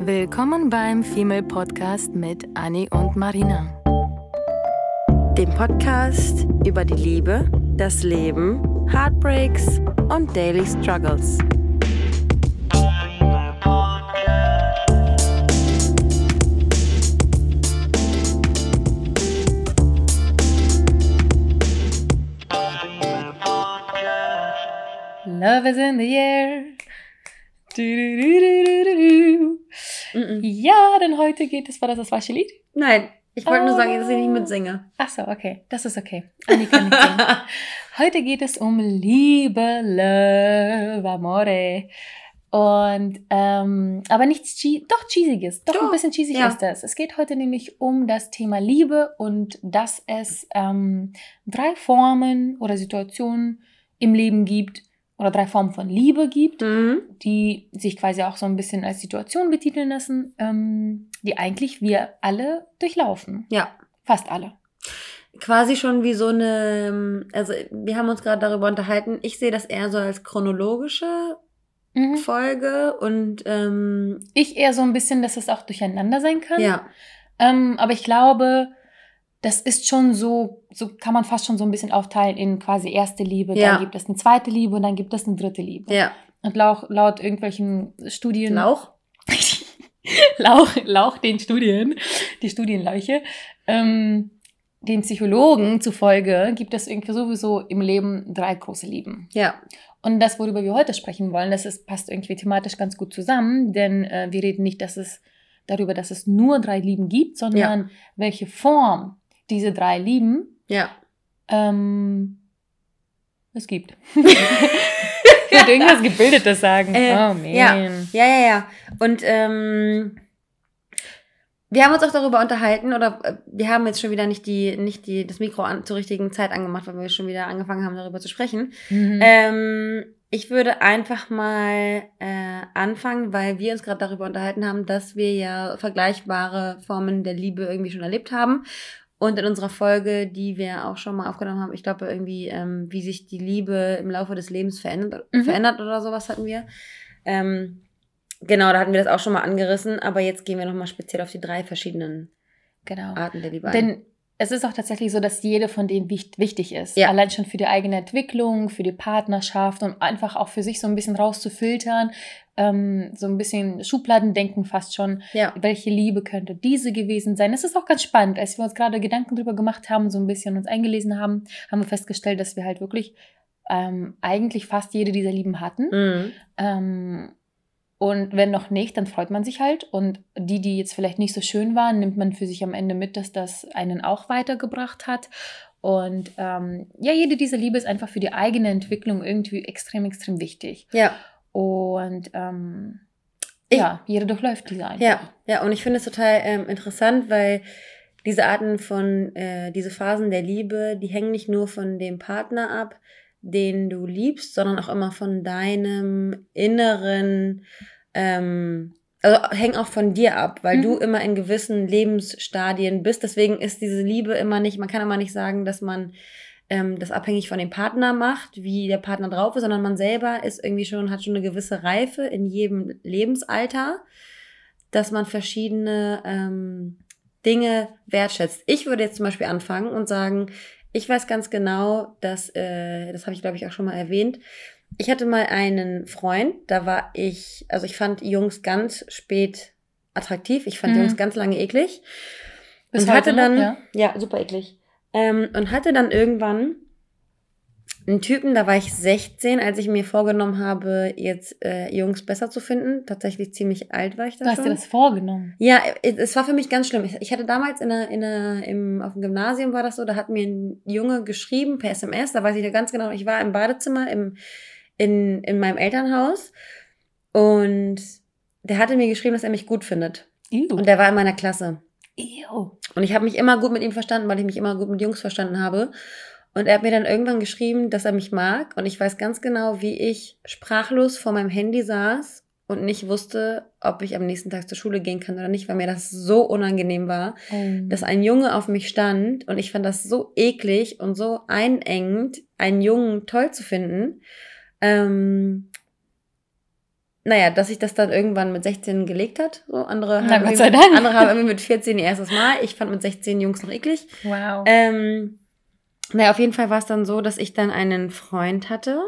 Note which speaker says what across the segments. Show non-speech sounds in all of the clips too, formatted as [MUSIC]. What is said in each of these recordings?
Speaker 1: Willkommen beim Female Podcast mit Annie und Marina.
Speaker 2: Dem Podcast über die Liebe, das Leben, Heartbreaks und Daily Struggles.
Speaker 1: Love is in the air. Du, du, du.
Speaker 2: Mm-mm.
Speaker 1: Ja, denn heute geht es, war das das falsche Lied?
Speaker 2: Nein, ich wollte nur
Speaker 1: Oh.
Speaker 2: sagen, dass ich nicht mitsinge.
Speaker 1: Ach so, okay, das ist okay. Annie kann nicht singen. [LAUGHS] Heute geht es um Liebe, Love, Amore. Und, ähm, aber nichts, chea- doch cheesiges, doch, ein
Speaker 2: Doch,
Speaker 1: bisschen cheesig
Speaker 2: ja.
Speaker 1: ist das. Es geht heute nämlich um das Thema Liebe und dass es ähm, drei Formen oder Situationen im Leben gibt oder drei Formen von Liebe gibt,
Speaker 2: Mhm.
Speaker 1: die sich quasi auch so ein bisschen als Situation betiteln lassen, ähm, die eigentlich wir alle durchlaufen.
Speaker 2: Ja,
Speaker 1: Fast alle.
Speaker 2: quasi schon wie so eine, also wir haben uns gerade darüber unterhalten, ich sehe das eher so als chronologische
Speaker 1: Mhm.
Speaker 2: Folge und ähm,
Speaker 1: Ich eher so ein bisschen, dass es auch durcheinander sein kann.
Speaker 2: ja,
Speaker 1: Ähm, aber ich glaube, das ist schon so, so kann man fast schon so ein bisschen aufteilen in quasi erste Liebe,
Speaker 2: Ja.
Speaker 1: dann gibt es eine zweite Liebe und dann gibt es eine dritte Liebe.
Speaker 2: ja,
Speaker 1: Und laut, laut irgendwelchen Studien.
Speaker 2: Lauch. [LAUGHS]
Speaker 1: Lauch, Lauch den Studien, die Studienleuche. Ähm, den Psychologen zufolge gibt es irgendwie sowieso im Leben drei große Lieben.
Speaker 2: Ja,
Speaker 1: Und das, worüber wir heute sprechen wollen, das ist, passt irgendwie thematisch ganz gut zusammen, denn äh, wir reden nicht dass es, darüber, dass es nur drei Lieben gibt, sondern welche Form diese drei Lieben
Speaker 2: ja.
Speaker 1: ähm, es gibt. [LAUGHS] ich wollte irgendwas Gebildetes sagen.
Speaker 2: Äh,
Speaker 1: oh man.
Speaker 2: ja. Ja, ja, ja. Und ähm, wir haben uns auch darüber unterhalten, oder äh, wir haben jetzt schon wieder nicht die, nicht die, das Mikro an, zur richtigen Zeit angemacht, weil wir schon wieder angefangen haben, darüber zu sprechen.
Speaker 1: Mhm.
Speaker 2: Ähm, ich würde einfach mal äh, anfangen, weil wir uns gerade darüber unterhalten haben, dass wir ja vergleichbare Formen der Liebe irgendwie schon erlebt haben. Und in unserer Folge, die wir auch schon mal aufgenommen haben, ich glaube irgendwie, ähm, wie sich die Liebe im Laufe des Lebens verändert,
Speaker 1: Mhm.
Speaker 2: verändert oder sowas hatten wir. Ähm, genau, da hatten wir das auch schon mal angerissen, aber jetzt gehen wir nochmal speziell auf die drei verschiedenen
Speaker 1: genau.
Speaker 2: Arten der Liebe ein.
Speaker 1: Denn es ist auch tatsächlich so, dass jede von denen wicht- wichtig ist.
Speaker 2: Ja.
Speaker 1: Allein schon für die eigene Entwicklung, für die Partnerschaft und einfach auch für sich so ein bisschen rauszufiltern, ähm, so ein bisschen Schubladendenken fast schon.
Speaker 2: ja,
Speaker 1: Welche Liebe könnte diese gewesen sein? Es ist auch ganz spannend. Als wir uns gerade Gedanken drüber gemacht haben, so ein bisschen uns eingelesen haben, haben wir festgestellt, dass wir halt wirklich ähm, eigentlich fast jede dieser Lieben hatten.
Speaker 2: mhm.
Speaker 1: Ähm, und wenn noch nicht, dann freut man sich halt. Und die, die jetzt vielleicht nicht so schön waren, nimmt man für sich am Ende mit, dass das einen auch weitergebracht hat. Und ähm, ja, jede dieser Liebe ist einfach für die eigene Entwicklung irgendwie extrem, extrem wichtig.
Speaker 2: ja.
Speaker 1: Und ähm,
Speaker 2: Ich-
Speaker 1: ja, jeder durchläuft diese einfach.
Speaker 2: Ja, ja, und ich finde es total ähm, interessant, weil diese Arten von, äh, diese Phasen der Liebe, die hängen nicht nur von dem Partner ab, den du liebst, sondern auch immer von deinem inneren, ähm, also hängen auch von dir ab, weil
Speaker 1: Mhm.
Speaker 2: du immer in gewissen Lebensstadien bist. Deswegen ist diese Liebe immer nicht, man kann immer nicht sagen, dass man ähm, das abhängig von dem Partner macht, wie der Partner drauf ist, sondern man selber ist irgendwie schon, hat schon eine gewisse Reife in jedem Lebensalter, dass man verschiedene ähm, Dinge wertschätzt. Ich würde jetzt zum Beispiel anfangen und sagen, ich weiß ganz genau, dass, äh, das habe ich glaube ich auch schon mal erwähnt, ich hatte mal einen Freund, da war ich, also ich fand Jungs ganz spät attraktiv, ich fand
Speaker 1: Mhm.
Speaker 2: Jungs ganz lange eklig
Speaker 1: Bis
Speaker 2: und hatte
Speaker 1: noch,
Speaker 2: dann,
Speaker 1: ja.
Speaker 2: ja, super eklig. Ähm, und hatte dann irgendwann einen Typen, da war ich 16, als ich mir vorgenommen habe, jetzt äh, Jungs besser zu finden. Tatsächlich ziemlich alt war ich da
Speaker 1: Du hast
Speaker 2: schon.
Speaker 1: dir das vorgenommen.
Speaker 2: Ja, es war für mich ganz schlimm. Ich- hatte damals in der, in der, im, auf dem Gymnasium war das so, da hat mir ein Junge geschrieben per SMS, da weiß ich noch ganz genau, ich war im Badezimmer im, in, in meinem Elternhaus und der hatte mir geschrieben, dass er mich gut findet.
Speaker 1: Ew.
Speaker 2: Und der war in meiner Klasse.
Speaker 1: Ew.
Speaker 2: Und ich habe mich immer gut mit ihm verstanden, weil ich mich immer gut mit Jungs verstanden habe. Und er hat mir dann irgendwann geschrieben, dass er mich mag. Und ich weiß ganz genau, wie ich sprachlos vor meinem Handy saß und nicht wusste, ob ich am nächsten Tag zur Schule gehen kann oder nicht, weil mir das so unangenehm war,
Speaker 1: Oh.
Speaker 2: dass ein Junge auf mich stand. Und ich fand das so eklig und so einengend, einen Jungen toll zu finden. Ähm, naja, dass sich das dann irgendwann mit 16 gelegt hat. So, andere,
Speaker 1: Na,
Speaker 2: haben
Speaker 1: Gott sei
Speaker 2: irgendwie-
Speaker 1: Dank.
Speaker 2: andere haben irgendwie mit 14 ihr erstes Mal. Ich fand mit 16 Jungs noch eklig.
Speaker 1: Wow.
Speaker 2: Ähm, naja, auf jeden Fall war es dann so, dass ich dann einen Freund hatte.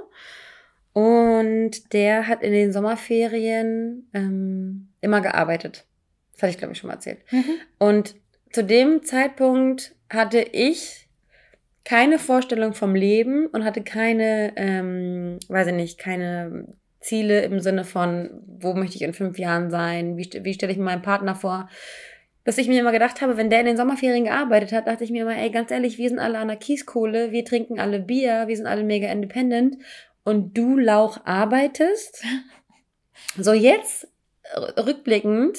Speaker 2: Und der hat in den Sommerferien ähm, immer gearbeitet. Das hatte ich, glaube ich, schon mal erzählt.
Speaker 1: Mhm.
Speaker 2: Und zu dem Zeitpunkt hatte ich keine Vorstellung vom Leben und hatte keine, ähm, weiß ich nicht, keine Ziele im Sinne von, wo möchte ich in fünf Jahren sein, wie, wie stelle ich mir meinen Partner vor. Dass ich mir immer gedacht habe, wenn der in den Sommerferien gearbeitet hat, dachte ich mir immer, ey, ganz ehrlich, wir sind alle an der Kieskohle, wir trinken alle Bier, wir sind alle mega independent und du, Lauch, arbeitest. [LAUGHS] So jetzt, rückblickend,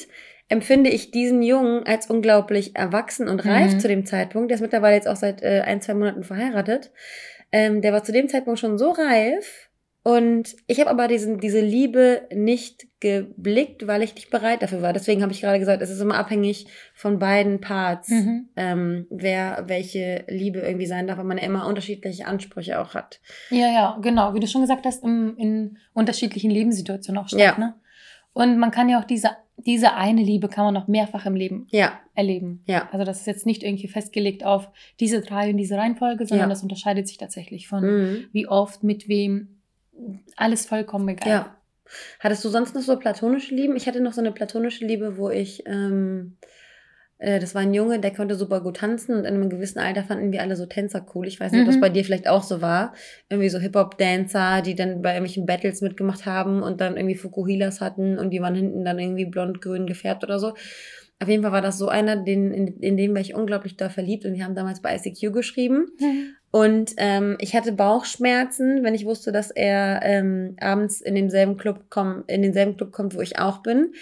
Speaker 2: empfinde ich diesen Jungen als unglaublich erwachsen und reif
Speaker 1: Mhm.
Speaker 2: zu dem Zeitpunkt. Der ist mittlerweile jetzt auch seit äh, ein, zwei Monaten verheiratet. Ähm, der war zu dem Zeitpunkt schon so reif. Und ich habe aber diesen, diese Liebe nicht geblickt, weil ich nicht bereit dafür war. Deswegen habe ich gerade gesagt, es ist immer abhängig von beiden Parts,
Speaker 1: Mhm.
Speaker 2: ähm, wer welche Liebe irgendwie sein darf, weil man ja immer unterschiedliche Ansprüche auch hat.
Speaker 1: Ja, ja, genau. Wie du schon gesagt hast, im, in unterschiedlichen Lebenssituationen auch statt.
Speaker 2: Ja.
Speaker 1: Ne? Und man kann ja auch diese, diese eine Liebe kann man auch mehrfach im Leben
Speaker 2: Ja,
Speaker 1: erleben.
Speaker 2: ja,
Speaker 1: Also das ist jetzt nicht irgendwie festgelegt auf diese drei und diese Reihenfolge, sondern
Speaker 2: Ja.
Speaker 1: das unterscheidet sich tatsächlich von
Speaker 2: mhm.
Speaker 1: wie oft, mit wem, alles vollkommen egal.
Speaker 2: ja. Hattest du sonst noch so platonische Lieben? Ich hatte noch so eine platonische Liebe, wo ich, ähm, äh, das war ein Junge, der konnte super gut tanzen und in einem gewissen Alter fanden wir alle so Tänzer cool. Ich weiß nicht, ob das
Speaker 1: Mhm.
Speaker 2: bei dir vielleicht auch so war. Irgendwie so Hip-Hop-Dancer, die dann bei irgendwelchen Battles mitgemacht haben und dann irgendwie Fukuhilas hatten und die waren hinten dann irgendwie blond-grün gefärbt oder so. Auf jeden Fall war das so einer, den, in, in den war ich unglaublich da verliebt und die haben damals bei ICQ geschrieben.
Speaker 1: Mhm.
Speaker 2: Und ähm, ich hatte Bauchschmerzen, wenn ich wusste, dass er ähm, abends in demselben Club komm, in denselben Club kommt, wo ich auch bin.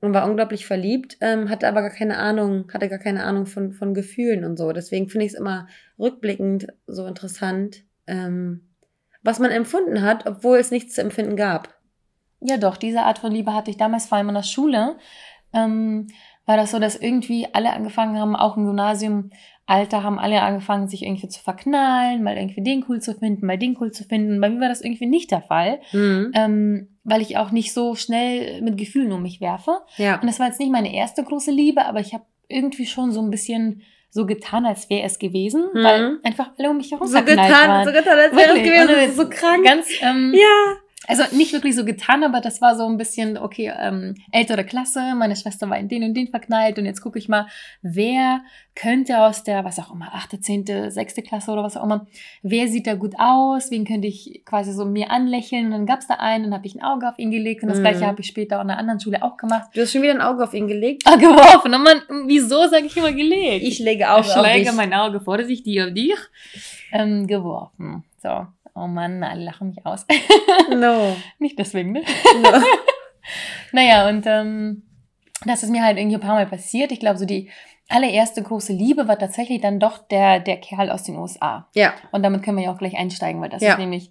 Speaker 2: Und war unglaublich verliebt, ähm, hatte aber gar keine Ahnung, hatte gar keine Ahnung von, von Gefühlen und so. Deswegen finde ich es immer rückblickend so interessant, ähm, was man empfunden hat, obwohl es nichts zu empfinden gab.
Speaker 1: Ja, doch, diese Art von Liebe hatte ich damals vor allem in der Schule. Ähm, war das so, dass irgendwie alle angefangen haben, auch im Gymnasiumalter haben alle angefangen, sich irgendwie zu verknallen, mal irgendwie den cool zu finden, mal den cool zu finden. Bei mir war das irgendwie nicht der Fall,
Speaker 2: Mhm.
Speaker 1: ähm, weil ich auch nicht so schnell mit Gefühlen um mich werfe.
Speaker 2: Ja.
Speaker 1: Und das war jetzt nicht meine erste große Liebe, aber ich habe irgendwie schon so ein bisschen so getan, als wäre es gewesen,
Speaker 2: Mhm.
Speaker 1: weil einfach alle um mich herum
Speaker 2: So getan,
Speaker 1: waren.
Speaker 2: so getan, als wäre es gewesen. Das ist so krank.
Speaker 1: Ganz, ähm,
Speaker 2: Ja.
Speaker 1: Also nicht wirklich so getan, aber das war so ein bisschen, okay, ähm, ältere Klasse, meine Schwester war in den und den verknallt und jetzt gucke ich mal, wer könnte aus der, was auch immer, achte, zehnte, sechste Klasse oder was auch immer, wer sieht da gut aus, wen könnte ich quasi so mir anlächeln und dann gab es da einen, dann habe ich ein Auge auf ihn gelegt und das
Speaker 2: Mhm.
Speaker 1: gleiche habe ich später auch in einer anderen Schule auch gemacht.
Speaker 2: Du hast schon wieder ein Auge auf ihn gelegt.
Speaker 1: Ah, geworfen. Und man, wieso sage ich immer gelegt?
Speaker 2: Ich lege Auge
Speaker 1: ich
Speaker 2: auf dich.
Speaker 1: mein Auge vorsichtig auf dich. Ähm, geworfen. So. Oh Mann, alle lachen mich aus.
Speaker 2: No. [LAUGHS]
Speaker 1: Nicht deswegen, ne?
Speaker 2: no. [LAUGHS]
Speaker 1: Naja, und ähm, das ist mir halt irgendwie ein paar Mal passiert. Ich glaube, so die allererste große Liebe war tatsächlich dann doch der, der Kerl aus den USA.
Speaker 2: Ja.
Speaker 1: Und damit können wir ja auch gleich einsteigen, weil das
Speaker 2: Ja.
Speaker 1: ist nämlich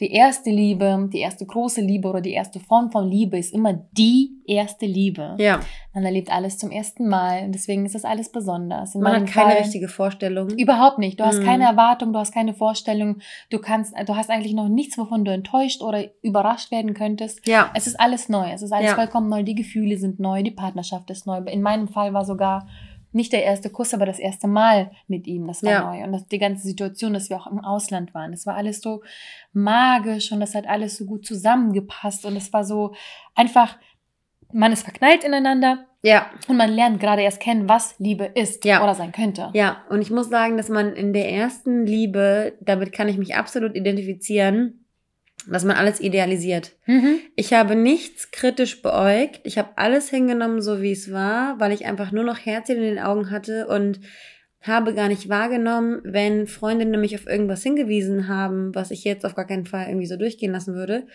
Speaker 1: die erste Liebe, die erste große Liebe oder die erste Form von Liebe ist immer die erste Liebe.
Speaker 2: Ja.
Speaker 1: Man erlebt alles zum ersten Mal und deswegen ist das alles besonders. In
Speaker 2: Man hat keine
Speaker 1: Fall-
Speaker 2: richtige Vorstellung.
Speaker 1: Überhaupt nicht. Du hast
Speaker 2: Mhm.
Speaker 1: keine Erwartung, du hast keine Vorstellung, du kannst, du hast eigentlich noch nichts, wovon du enttäuscht oder überrascht werden könntest.
Speaker 2: Ja.
Speaker 1: Es ist alles neu, es ist alles
Speaker 2: Ja.
Speaker 1: vollkommen neu, die Gefühle sind neu, die Partnerschaft ist neu. In meinem Fall war sogar nicht der erste Kuss, aber das erste Mal mit ihm, das war
Speaker 2: Ja.
Speaker 1: neu. Und das, die ganze Situation, dass wir auch im Ausland waren, das war alles so magisch und das hat alles so gut zusammengepasst und es war so einfach, man ist verknallt ineinander
Speaker 2: Ja.
Speaker 1: und man lernt gerade erst kennen, was Liebe ist
Speaker 2: Ja.
Speaker 1: oder sein könnte.
Speaker 2: Ja. Und ich muss sagen, dass man in der ersten Liebe, damit kann ich mich absolut identifizieren, dass man alles idealisiert.
Speaker 1: Mhm.
Speaker 2: Ich habe nichts kritisch beäugt. Ich habe alles hingenommen, so wie es war, weil ich einfach nur noch Herzchen in den Augen hatte und habe gar nicht wahrgenommen, wenn Freundinnen mich auf irgendwas hingewiesen haben, was ich jetzt auf gar keinen Fall irgendwie so durchgehen lassen würde,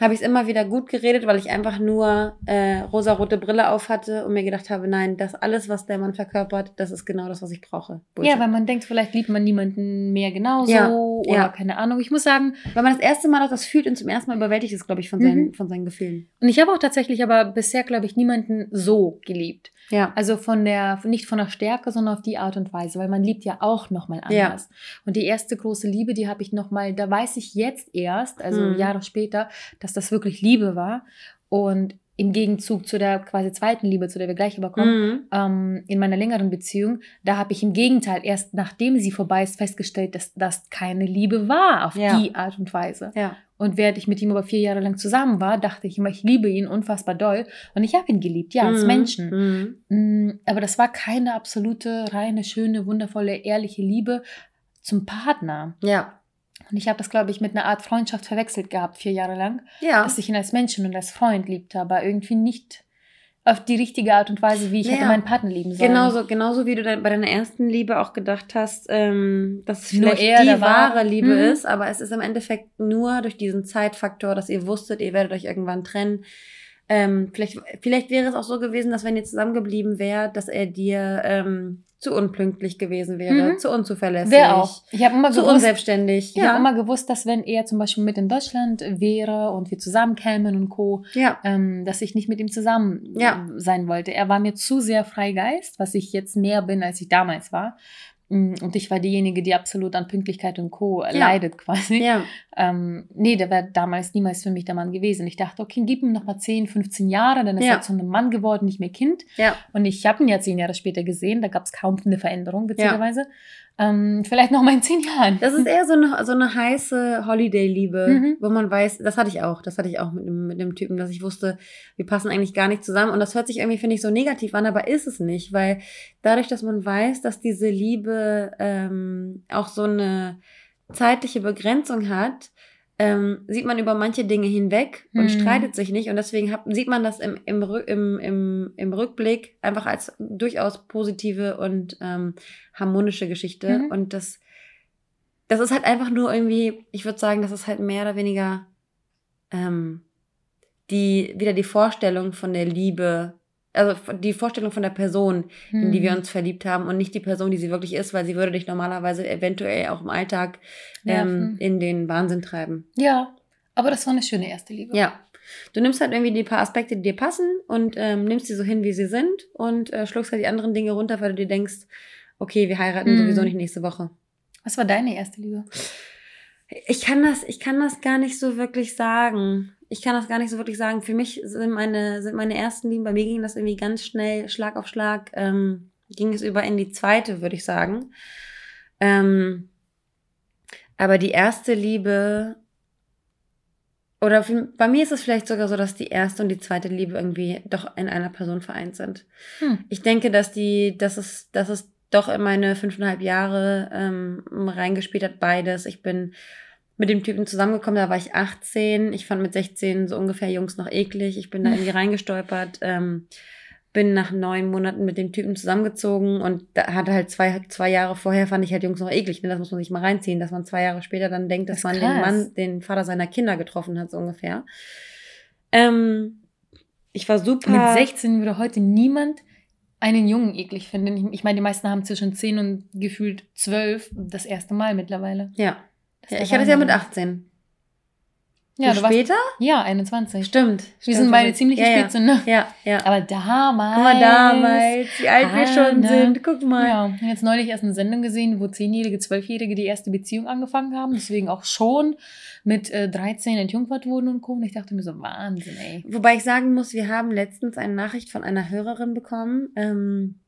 Speaker 2: habe ich es immer wieder gut geredet, weil ich einfach nur äh, rosarote Brille auf hatte und mir gedacht habe, nein, das alles, was der Mann verkörpert, das ist genau das, was ich brauche. Bullshit.
Speaker 1: Ja, weil man denkt, vielleicht liebt man niemanden mehr genauso
Speaker 2: Ja,
Speaker 1: oder
Speaker 2: ja.
Speaker 1: keine Ahnung. Ich muss sagen,
Speaker 2: weil man das erste Mal auch das fühlt und zum ersten Mal überwältigt ist, glaube ich, von seinen,
Speaker 1: Mhm.
Speaker 2: von seinen Gefühlen.
Speaker 1: und ich habe auch tatsächlich aber bisher, glaube ich, niemanden so geliebt.
Speaker 2: Ja.
Speaker 1: Also von der, nicht von der Stärke, sondern auf die Art und Weise, weil man liebt ja auch nochmal
Speaker 2: Ja.
Speaker 1: anders. Und die erste große Liebe, die habe ich nochmal, da weiß ich jetzt erst, also
Speaker 2: Mhm.
Speaker 1: Jahre später, dass das wirklich Liebe war. Und im Gegenzug zu der quasi zweiten Liebe, zu der wir gleich überkommen,
Speaker 2: Mhm.
Speaker 1: ähm, in meiner längeren Beziehung, da habe ich im Gegenteil erst nachdem sie vorbei ist festgestellt, dass das keine Liebe war auf
Speaker 2: Ja.
Speaker 1: die Art und Weise.
Speaker 2: Ja.
Speaker 1: Und während ich mit ihm aber vier Jahre lang zusammen war, dachte ich immer, ich liebe ihn unfassbar doll. Und ich habe ihn geliebt, ja, als
Speaker 2: Mhm.
Speaker 1: Menschen.
Speaker 2: Mhm.
Speaker 1: Mm, Aber das war keine absolute, reine, schöne, wundervolle, ehrliche Liebe zum Partner.
Speaker 2: Ja.
Speaker 1: Und ich habe das, glaube ich, mit einer Art Freundschaft verwechselt gehabt, vier Jahre lang.
Speaker 2: Ja.
Speaker 1: Dass ich ihn als Menschen und als Freund liebte, aber irgendwie nicht auf die richtige Art und Weise, wie ich hätte
Speaker 2: Ja.
Speaker 1: meinen Partner lieben sollen.
Speaker 2: Genauso, genauso wie du dann bei deiner ersten Liebe auch gedacht hast, ähm, dass es
Speaker 1: Nur
Speaker 2: vielleicht
Speaker 1: er,
Speaker 2: die
Speaker 1: der war-
Speaker 2: wahre Liebe
Speaker 1: Mhm.
Speaker 2: ist, aber es ist im Endeffekt nur durch diesen Zeitfaktor, dass ihr wusstet, ihr werdet euch irgendwann trennen. Ähm, vielleicht, vielleicht wäre es auch so gewesen, dass wenn ihr zusammengeblieben wärt, dass er dir ähm, zu unpünktlich gewesen wäre,
Speaker 1: Mhm.
Speaker 2: zu unzuverlässig,
Speaker 1: Wer auch. Ich habe immer
Speaker 2: zu
Speaker 1: gewusst,
Speaker 2: unselbstständig.
Speaker 1: ich habe immer gewusst, dass wenn er zum Beispiel mit in Deutschland wäre und wir zusammenkämen und Co.,
Speaker 2: ja.
Speaker 1: ähm, dass ich nicht mit ihm zusammen
Speaker 2: Ja.
Speaker 1: sein wollte. Er war mir zu sehr Freigeist, was ich jetzt mehr bin, als ich damals war. Mm, Und ich war diejenige, die absolut an Pünktlichkeit und Co. leidet quasi.
Speaker 2: Ja.
Speaker 1: Ähm, nee, der wäre damals niemals für mich der Mann gewesen. Ich dachte, okay, gib ihm noch mal 10, 15 Jahre, dann ist
Speaker 2: Ja.
Speaker 1: er zu einem Mann geworden, nicht mehr Kind.
Speaker 2: Ja.
Speaker 1: Und ich habe ihn ja zehn Jahre später gesehen, da gab es kaum eine Veränderung, witzigerweise. Ähm, vielleicht noch mal in zehn Jahren.
Speaker 2: Das ist eher so eine, so eine heiße Holiday-Liebe,
Speaker 1: Mhm.
Speaker 2: wo man weiß, das hatte ich auch, das hatte ich auch mit dem, mit dem Typen, dass ich wusste, wir passen eigentlich gar nicht zusammen. Und das hört sich irgendwie, finde ich, so negativ an, aber ist es nicht, weil dadurch, dass man weiß, dass diese Liebe ähm, auch so eine zeitliche Begrenzung hat, ähm, sieht man über manche Dinge hinweg und
Speaker 1: Mhm.
Speaker 2: streitet sich nicht. Und deswegen hat, sieht man das im, im, im, im, im Rückblick einfach als durchaus positive und ähm, harmonische Geschichte.
Speaker 1: Mhm.
Speaker 2: Und das, das ist halt einfach nur irgendwie, ich würde sagen, das ist halt mehr oder weniger ähm, die, wieder die Vorstellung von der Liebe, also die Vorstellung von der Person, in die wir
Speaker 1: Hm.
Speaker 2: uns verliebt haben und nicht die Person, die sie wirklich ist, weil sie würde dich normalerweise eventuell auch im Alltag ähm, in den Wahnsinn treiben.
Speaker 1: Ja, aber das war eine schöne erste Liebe.
Speaker 2: Ja. Du nimmst halt irgendwie die paar Aspekte, die dir passen und ähm, nimmst sie so hin, wie sie sind und äh, schluckst halt die anderen Dinge runter, weil du dir denkst, okay, wir heiraten
Speaker 1: Mhm.
Speaker 2: sowieso nicht nächste Woche.
Speaker 1: Was war deine erste Liebe?
Speaker 2: Ich kann das, ich kann das gar nicht so wirklich sagen. Ich kann das gar nicht so wirklich sagen. Für mich sind meine, sind meine ersten Lieben, bei mir ging das irgendwie ganz schnell, Schlag auf Schlag, ähm, ging es über in die zweite, würde ich sagen. Ähm, aber die erste Liebe, oder für, bei mir ist es vielleicht sogar so, dass die erste und die zweite Liebe irgendwie doch in einer Person vereint sind.
Speaker 1: Hm.
Speaker 2: Ich denke, dass die, dass es, dass es doch in meine fünfeinhalb Jahre ähm, reingespielt hat, beides. Ich bin mit dem Typen zusammengekommen, da war ich 18. Ich fand mit 16 so ungefähr Jungs noch eklig. Ich bin da irgendwie [LAUGHS] reingestolpert. Ähm, bin nach neun Monaten mit dem Typen zusammengezogen und da hatte halt zwei, zwei Jahre vorher fand ich halt Jungs noch eklig. Ne? Das muss man sich mal reinziehen, dass man zwei Jahre später dann denkt, dass
Speaker 1: Das
Speaker 2: man
Speaker 1: ist
Speaker 2: den
Speaker 1: krass.
Speaker 2: Mann, den Vater seiner Kinder getroffen hat, so ungefähr. Ähm, ich war super.
Speaker 1: Mit 16 würde heute niemand einen Jungen eklig finden. Ich, ich meine, die meisten haben zwischen 10 und gefühlt 12 das erste Mal mittlerweile.
Speaker 2: Ja. Ja ich hatte es ja mit
Speaker 1: Wahnsinn.
Speaker 2: 18.
Speaker 1: Ja,
Speaker 2: du
Speaker 1: du warst,
Speaker 2: später?
Speaker 1: ja, 21.
Speaker 2: Stimmt.
Speaker 1: Wir sind beide ziemlich
Speaker 2: ja, ja.
Speaker 1: Spätzünder.
Speaker 2: Ja, ja.
Speaker 1: Aber damals.
Speaker 2: Guck mal damals, wie alt wir schon
Speaker 1: Anna.
Speaker 2: sind. Guck mal.
Speaker 1: Ja, ich habe jetzt neulich erst eine Sendung gesehen, wo Zehnjährige, Zwölfjährige die erste Beziehung angefangen haben, deswegen auch schon mit äh, 13 entjungfert wurden und Co. Und ich dachte mir so, Wahnsinn, ey.
Speaker 2: Wobei ich sagen muss, wir haben letztens eine Nachricht von einer Hörerin bekommen, ähm,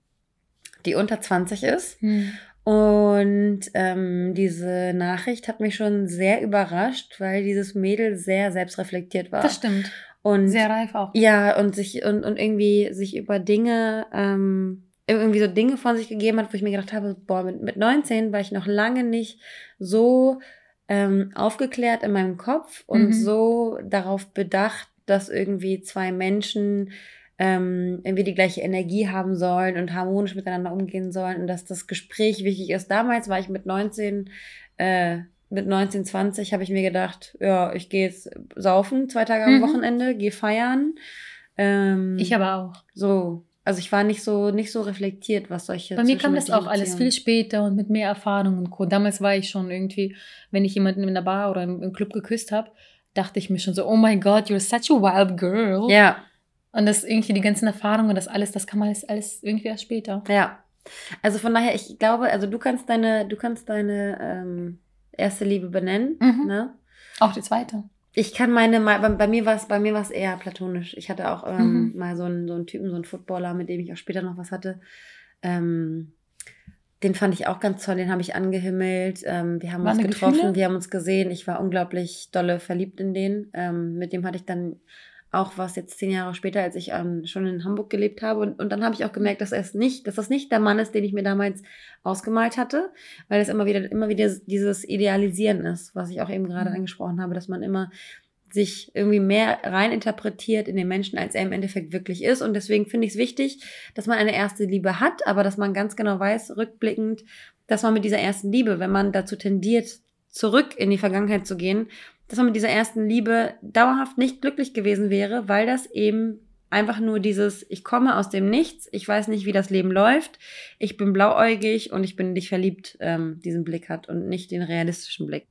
Speaker 2: die unter 20 ist.
Speaker 1: Hm.
Speaker 2: Und ähm, diese Nachricht hat mich schon sehr überrascht, weil dieses Mädel sehr selbstreflektiert war.
Speaker 1: Das stimmt.
Speaker 2: und
Speaker 1: Sehr reif auch.
Speaker 2: Ja, und sich und, und irgendwie sich über Dinge, ähm, irgendwie so Dinge von sich gegeben hat, wo ich mir gedacht habe, boah, mit, mit 19 war ich noch lange nicht so ähm, aufgeklärt in meinem Kopf und
Speaker 1: Mhm.
Speaker 2: so darauf bedacht, dass irgendwie zwei Menschen ähm, irgendwie die gleiche Energie haben sollen und harmonisch miteinander umgehen sollen und dass das Gespräch wichtig ist. Damals war ich mit 19, äh, mit 19, 20 habe ich mir gedacht, ja, ich gehe jetzt saufen, zwei Tage am
Speaker 1: Mhm.
Speaker 2: Wochenende, gehe feiern. Ähm,
Speaker 1: Ich aber auch.
Speaker 2: so, also ich war nicht so nicht so reflektiert, was solche
Speaker 1: Bei mir kam das auch alles viel später und mit mehr Erfahrung und Co. Damals war ich schon irgendwie, wenn ich jemanden in der Bar oder im, im Club geküsst habe, dachte ich mir schon so, oh my God, you're such a wild girl.
Speaker 2: Ja,
Speaker 1: Und das irgendwie die ganzen Erfahrungen, das alles, das kann man alles, alles irgendwie erst später.
Speaker 2: ja. Also von daher, ich glaube, also du kannst deine, du kannst deine ähm, erste Liebe benennen,
Speaker 1: Mhm.
Speaker 2: ne?
Speaker 1: Auch die zweite.
Speaker 2: Ich kann meine, bei, bei mir war es, bei mir war es eher platonisch. Ich hatte auch ähm,
Speaker 1: Mhm.
Speaker 2: mal so einen, so einen Typen, so einen Footballer, mit dem ich auch später noch was hatte. Ähm, den fand ich auch ganz toll, den habe ich angehimmelt. Ähm, wir haben
Speaker 1: Waren
Speaker 2: uns getroffen,
Speaker 1: Gefühle?
Speaker 2: wir haben uns gesehen. Ich war unglaublich dolle verliebt in den. Ähm, mit dem hatte ich dann auch was jetzt zehn Jahre später, als ich ähm, schon in Hamburg gelebt habe. Und, und dann habe ich auch gemerkt, dass er es nicht, dass das nicht der Mann ist, den ich mir damals ausgemalt hatte, weil es immer wieder, immer wieder dieses Idealisieren ist, was ich auch eben gerade
Speaker 1: Mhm.
Speaker 2: angesprochen habe, dass man immer sich irgendwie mehr reininterpretiert in den Menschen, als er im Endeffekt wirklich ist. Und deswegen finde ich es wichtig, dass man eine erste Liebe hat, aber dass man ganz genau weiß, rückblickend, dass man mit dieser ersten Liebe, wenn man dazu tendiert, zurück in die Vergangenheit zu gehen, dass man mit dieser ersten Liebe dauerhaft nicht glücklich gewesen wäre, weil das eben einfach nur dieses, ich komme aus dem Nichts, ich weiß nicht, wie das Leben läuft, ich bin blauäugig und ich bin in dich verliebt, ähm, diesen Blick hat und nicht den realistischen Blick.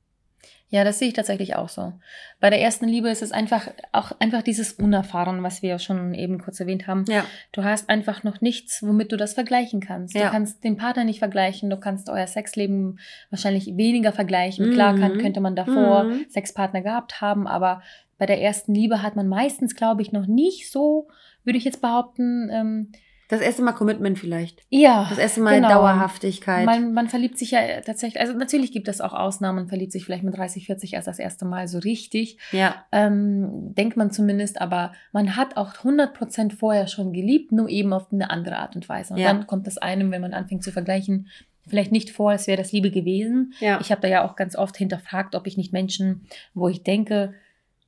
Speaker 1: Ja, das sehe ich tatsächlich auch so. Bei der ersten Liebe ist es einfach auch einfach dieses Unerfahren, was wir ja schon eben kurz erwähnt haben.
Speaker 2: Ja.
Speaker 1: Du hast einfach noch nichts, womit du das vergleichen kannst.
Speaker 2: Ja.
Speaker 1: Du kannst den Partner nicht vergleichen, du kannst euer Sexleben wahrscheinlich weniger vergleichen. Klar kann,
Speaker 2: Mhm.
Speaker 1: könnte man davor
Speaker 2: Mhm.
Speaker 1: Sexpartner gehabt haben, aber bei der ersten Liebe hat man meistens, glaube ich, noch nicht so, würde ich jetzt behaupten, ähm,
Speaker 2: Das erste Mal Commitment vielleicht.
Speaker 1: ja.
Speaker 2: Das erste Mal
Speaker 1: genau.
Speaker 2: Dauerhaftigkeit.
Speaker 1: Man, man verliebt sich ja tatsächlich, also natürlich gibt es auch Ausnahmen, man verliebt sich vielleicht mit 30, 40 erst das erste Mal so richtig.
Speaker 2: ja.
Speaker 1: Ähm, denkt man zumindest, aber man hat auch 100% vorher schon geliebt, nur eben auf eine andere Art und Weise. Und
Speaker 2: Ja.
Speaker 1: dann kommt es einem, wenn man anfängt zu vergleichen, vielleicht nicht vor, als wäre das Liebe gewesen.
Speaker 2: Ja.
Speaker 1: Ich habe da ja auch ganz oft hinterfragt, ob ich nicht Menschen, wo ich denke,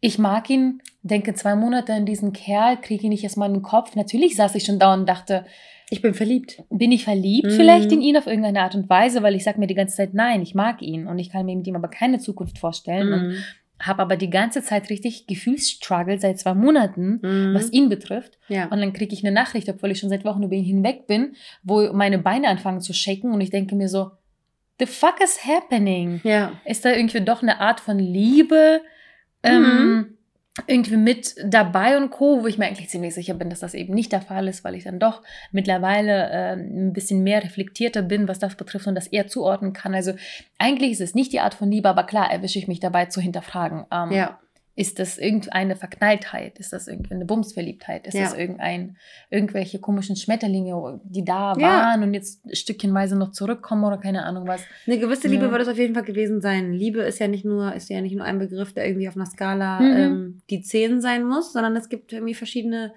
Speaker 1: ich mag ihn, denke zwei Monate an diesen Kerl, kriege ihn nicht in den Kopf. Natürlich saß ich schon da und dachte,
Speaker 2: ich bin verliebt.
Speaker 1: bin ich verliebt
Speaker 2: Mhm.
Speaker 1: vielleicht in ihn auf irgendeine Art und Weise, weil ich sage mir die ganze Zeit, nein, ich mag ihn und ich kann mir mit ihm aber keine Zukunft vorstellen und
Speaker 2: Mhm.
Speaker 1: habe aber die ganze Zeit richtig Gefühlsstruggle seit zwei Monaten,
Speaker 2: Mhm.
Speaker 1: was ihn betrifft.
Speaker 2: ja.
Speaker 1: Und dann kriege ich eine Nachricht, obwohl ich schon seit Wochen über ihn hinweg bin, wo meine Beine anfangen zu shaken und ich denke mir so, the fuck is happening?
Speaker 2: ja.
Speaker 1: Ist da irgendwie doch eine Art von Liebe ähm, irgendwie mit dabei und Co., wo ich mir eigentlich ziemlich sicher bin, dass das eben nicht der Fall ist, weil ich dann doch mittlerweile ähm, ein bisschen mehr reflektierter bin, was das betrifft und das eher zuordnen kann. Also eigentlich ist es nicht die Art von Liebe, aber klar erwische ich mich dabei zu hinterfragen. Ähm,
Speaker 2: ja.
Speaker 1: Ist das irgendeine Verknalltheit? Ist das irgendwie eine Bumsverliebtheit? Ist
Speaker 2: Ja.
Speaker 1: das irgendein, irgendwelche komischen Schmetterlinge, die da
Speaker 2: Ja.
Speaker 1: waren und jetzt stückchenweise noch zurückkommen oder keine Ahnung was?
Speaker 2: Eine gewisse Liebe
Speaker 1: Ja.
Speaker 2: wird es auf jeden Fall gewesen sein. Liebe ist ja nicht nur, ist ja nicht nur ein Begriff, der irgendwie auf einer Skala
Speaker 1: Mhm.
Speaker 2: ähm, die 10 sein muss, sondern es gibt irgendwie verschiedene,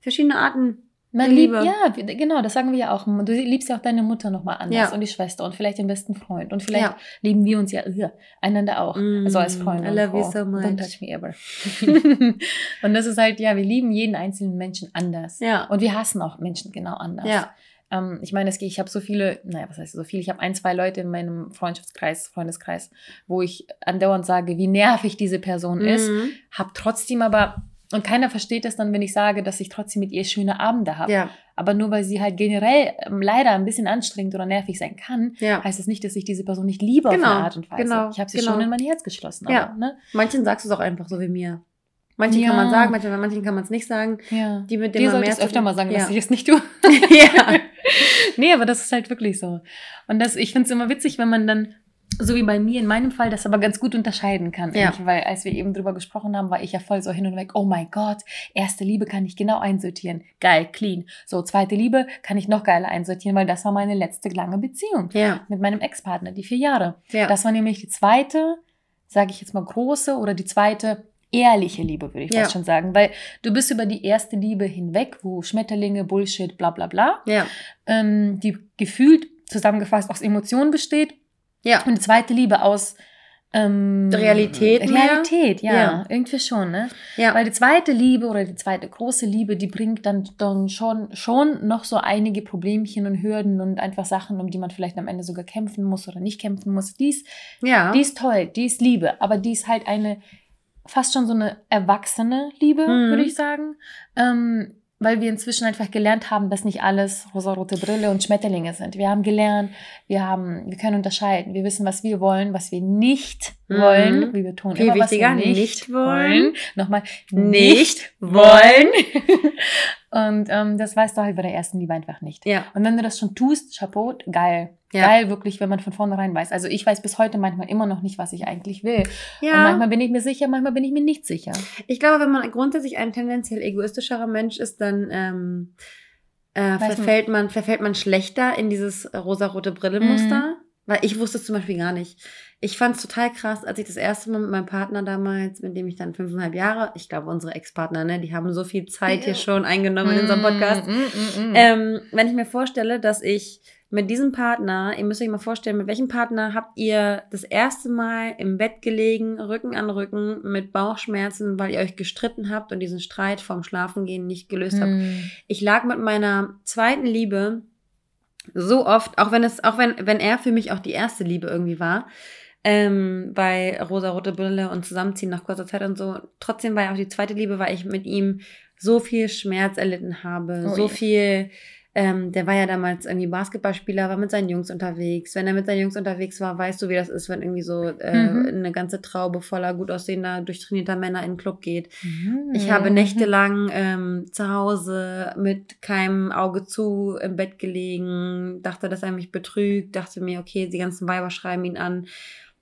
Speaker 2: verschiedene Arten.
Speaker 1: Man liebt, ja, genau, das sagen wir ja auch. Du liebst ja auch deine Mutter nochmal anders
Speaker 2: Ja.
Speaker 1: und die Schwester und vielleicht den besten Freund. Und vielleicht
Speaker 2: Ja.
Speaker 1: lieben wir uns ja äh, einander auch.
Speaker 2: Mm,
Speaker 1: also als Freunde.
Speaker 2: I
Speaker 1: und
Speaker 2: love you
Speaker 1: Co.
Speaker 2: so much.
Speaker 1: Don't touch me ever. [LAUGHS] und das ist halt, ja, wir lieben jeden einzelnen Menschen anders.
Speaker 2: Ja.
Speaker 1: Und wir hassen auch Menschen genau anders.
Speaker 2: Ja.
Speaker 1: Ähm, ich meine, es geht- ich habe so viele, naja, was heißt so viel? Ich habe ein, zwei Leute in meinem Freundschaftskreis, Freundeskreis, wo ich andauernd sage, wie nervig diese Person ist.
Speaker 2: Mhm.
Speaker 1: Hab trotzdem aber, und keiner versteht das dann, wenn ich sage, dass ich trotzdem mit ihr schöne Abende habe.
Speaker 2: Ja.
Speaker 1: Aber nur weil sie halt generell ähm, leider ein bisschen anstrengend oder nervig sein kann,
Speaker 2: Ja.
Speaker 1: heißt es nicht, dass ich diese Person nicht liebe
Speaker 2: Genau,
Speaker 1: auf eine Art und Weise.
Speaker 2: genau,
Speaker 1: ich habe sie
Speaker 2: genau.
Speaker 1: schon in mein Herz geschlossen.
Speaker 2: Ja.
Speaker 1: Aber, ne?
Speaker 2: Manchen sagst du es auch einfach so wie mir. Manchen
Speaker 1: Ja.
Speaker 2: kann man sagen, manchen, manchen kann man es nicht sagen.
Speaker 1: ja.
Speaker 2: Die, mit
Speaker 1: Dir
Speaker 2: man
Speaker 1: sollte
Speaker 2: mehr
Speaker 1: es öfter mal sagen,
Speaker 2: ja.
Speaker 1: dass ich es nicht tue. [LAUGHS]
Speaker 2: ja. [LAUGHS]
Speaker 1: nee, aber das ist halt wirklich so. Und das, ich finde es immer witzig, wenn man dann, so wie bei mir in meinem Fall, das aber ganz gut unterscheiden kann.
Speaker 2: Ja.
Speaker 1: Weil als wir eben drüber gesprochen haben, war ich ja voll so hin und weg, oh mein Gott, erste Liebe kann ich genau einsortieren. Geil, clean. So, zweite Liebe kann ich noch geiler einsortieren, weil das war meine letzte lange Beziehung
Speaker 2: Ja.
Speaker 1: mit meinem Ex-Partner, die vier Jahre.
Speaker 2: Ja.
Speaker 1: Das war nämlich die zweite, sage ich jetzt mal große oder die zweite ehrliche Liebe, würde ich
Speaker 2: Ja.
Speaker 1: fast schon sagen. Weil du bist über die erste Liebe hinweg, wo Schmetterlinge, Bullshit, bla bla bla, ähm, die gefühlt zusammengefasst aus Emotionen besteht.
Speaker 2: Ja.
Speaker 1: Und die zweite Liebe aus ähm,
Speaker 2: Realität?
Speaker 1: Realität, ja,
Speaker 2: Ja.
Speaker 1: irgendwie schon, ne?
Speaker 2: Ja.
Speaker 1: Weil die zweite Liebe oder die zweite große Liebe, die bringt dann, dann schon, schon noch so einige Problemchen und Hürden und einfach Sachen, um die man vielleicht am Ende sogar kämpfen muss oder nicht kämpfen muss. Die ist,
Speaker 2: ja.
Speaker 1: die ist toll, die ist Liebe, aber die ist halt eine fast schon so eine erwachsene Liebe,
Speaker 2: Mhm.
Speaker 1: würde ich sagen. Ähm, weil wir inzwischen einfach gelernt haben, dass nicht alles rosarote Brille und Schmetterlinge sind. Wir haben gelernt, wir haben, wir können unterscheiden, wir wissen, was wir wollen, was wir nicht
Speaker 2: Mhm.
Speaker 1: wollen, wie wir tun
Speaker 2: Viel
Speaker 1: immer, was wir nicht,
Speaker 2: nicht
Speaker 1: wollen.
Speaker 2: wollen.
Speaker 1: Nochmal,
Speaker 2: Nicht
Speaker 1: wollen. [LAUGHS] [LAUGHS] Und ähm, das weißt du halt bei der ersten Liebe einfach nicht.
Speaker 2: Ja.
Speaker 1: Und wenn du das schon tust, Chapeau, geil.
Speaker 2: Ja.
Speaker 1: Geil, wirklich, wenn man von vornherein weiß. Also ich weiß bis heute manchmal immer noch nicht, was ich eigentlich will. Und
Speaker 2: Ja,
Speaker 1: manchmal bin ich mir sicher, manchmal bin ich mir nicht sicher.
Speaker 2: ich glaube, wenn man grundsätzlich ein tendenziell egoistischerer Mensch ist, dann ähm, äh, verfällt, man, verfällt man schlechter in dieses rosarote Brillenmuster.
Speaker 1: Mhm.
Speaker 2: Weil ich wusste es zum Beispiel gar nicht. Ich fand es total krass, als ich das erste Mal mit meinem Partner damals, mit dem ich dann fünfeinhalb Jahre, ich glaube unsere Ex-Partner, ne, die haben so viel Zeit hier schon eingenommen in unserem Podcast.
Speaker 1: Mm, mm, mm, mm.
Speaker 2: Ähm, wenn ich mir vorstelle, dass ich mit diesem Partner, ihr müsst euch mal vorstellen, mit welchem Partner habt ihr das erste Mal im Bett gelegen, Rücken an Rücken, mit Bauchschmerzen, weil ihr euch gestritten habt und diesen Streit vorm Schlafengehen nicht gelöst habt. Ich lag mit meiner zweiten Liebe so oft, auch wenn es, auch wenn, wenn er für mich auch die erste Liebe irgendwie war, ähm, bei rosa-rote Brille und Zusammenziehen nach kurzer Zeit und so. Trotzdem war ja auch die zweite Liebe, weil ich mit ihm so viel Schmerz erlitten habe,
Speaker 1: Oh
Speaker 2: so
Speaker 1: je.
Speaker 2: viel. Ähm, der war ja damals irgendwie Basketballspieler, war mit seinen Jungs unterwegs. Wenn er mit seinen Jungs unterwegs war, weißt du, wie das ist, wenn irgendwie so äh,
Speaker 1: Mhm.
Speaker 2: eine ganze Traube voller gut aussehender, durchtrainierter Männer in den Club geht.
Speaker 1: Mm.
Speaker 2: Ich habe nächtelang ähm, zu Hause mit keinem Auge zu im Bett gelegen, dachte, dass er mich betrügt, dachte mir, okay, die ganzen Weiber schreiben ihn an.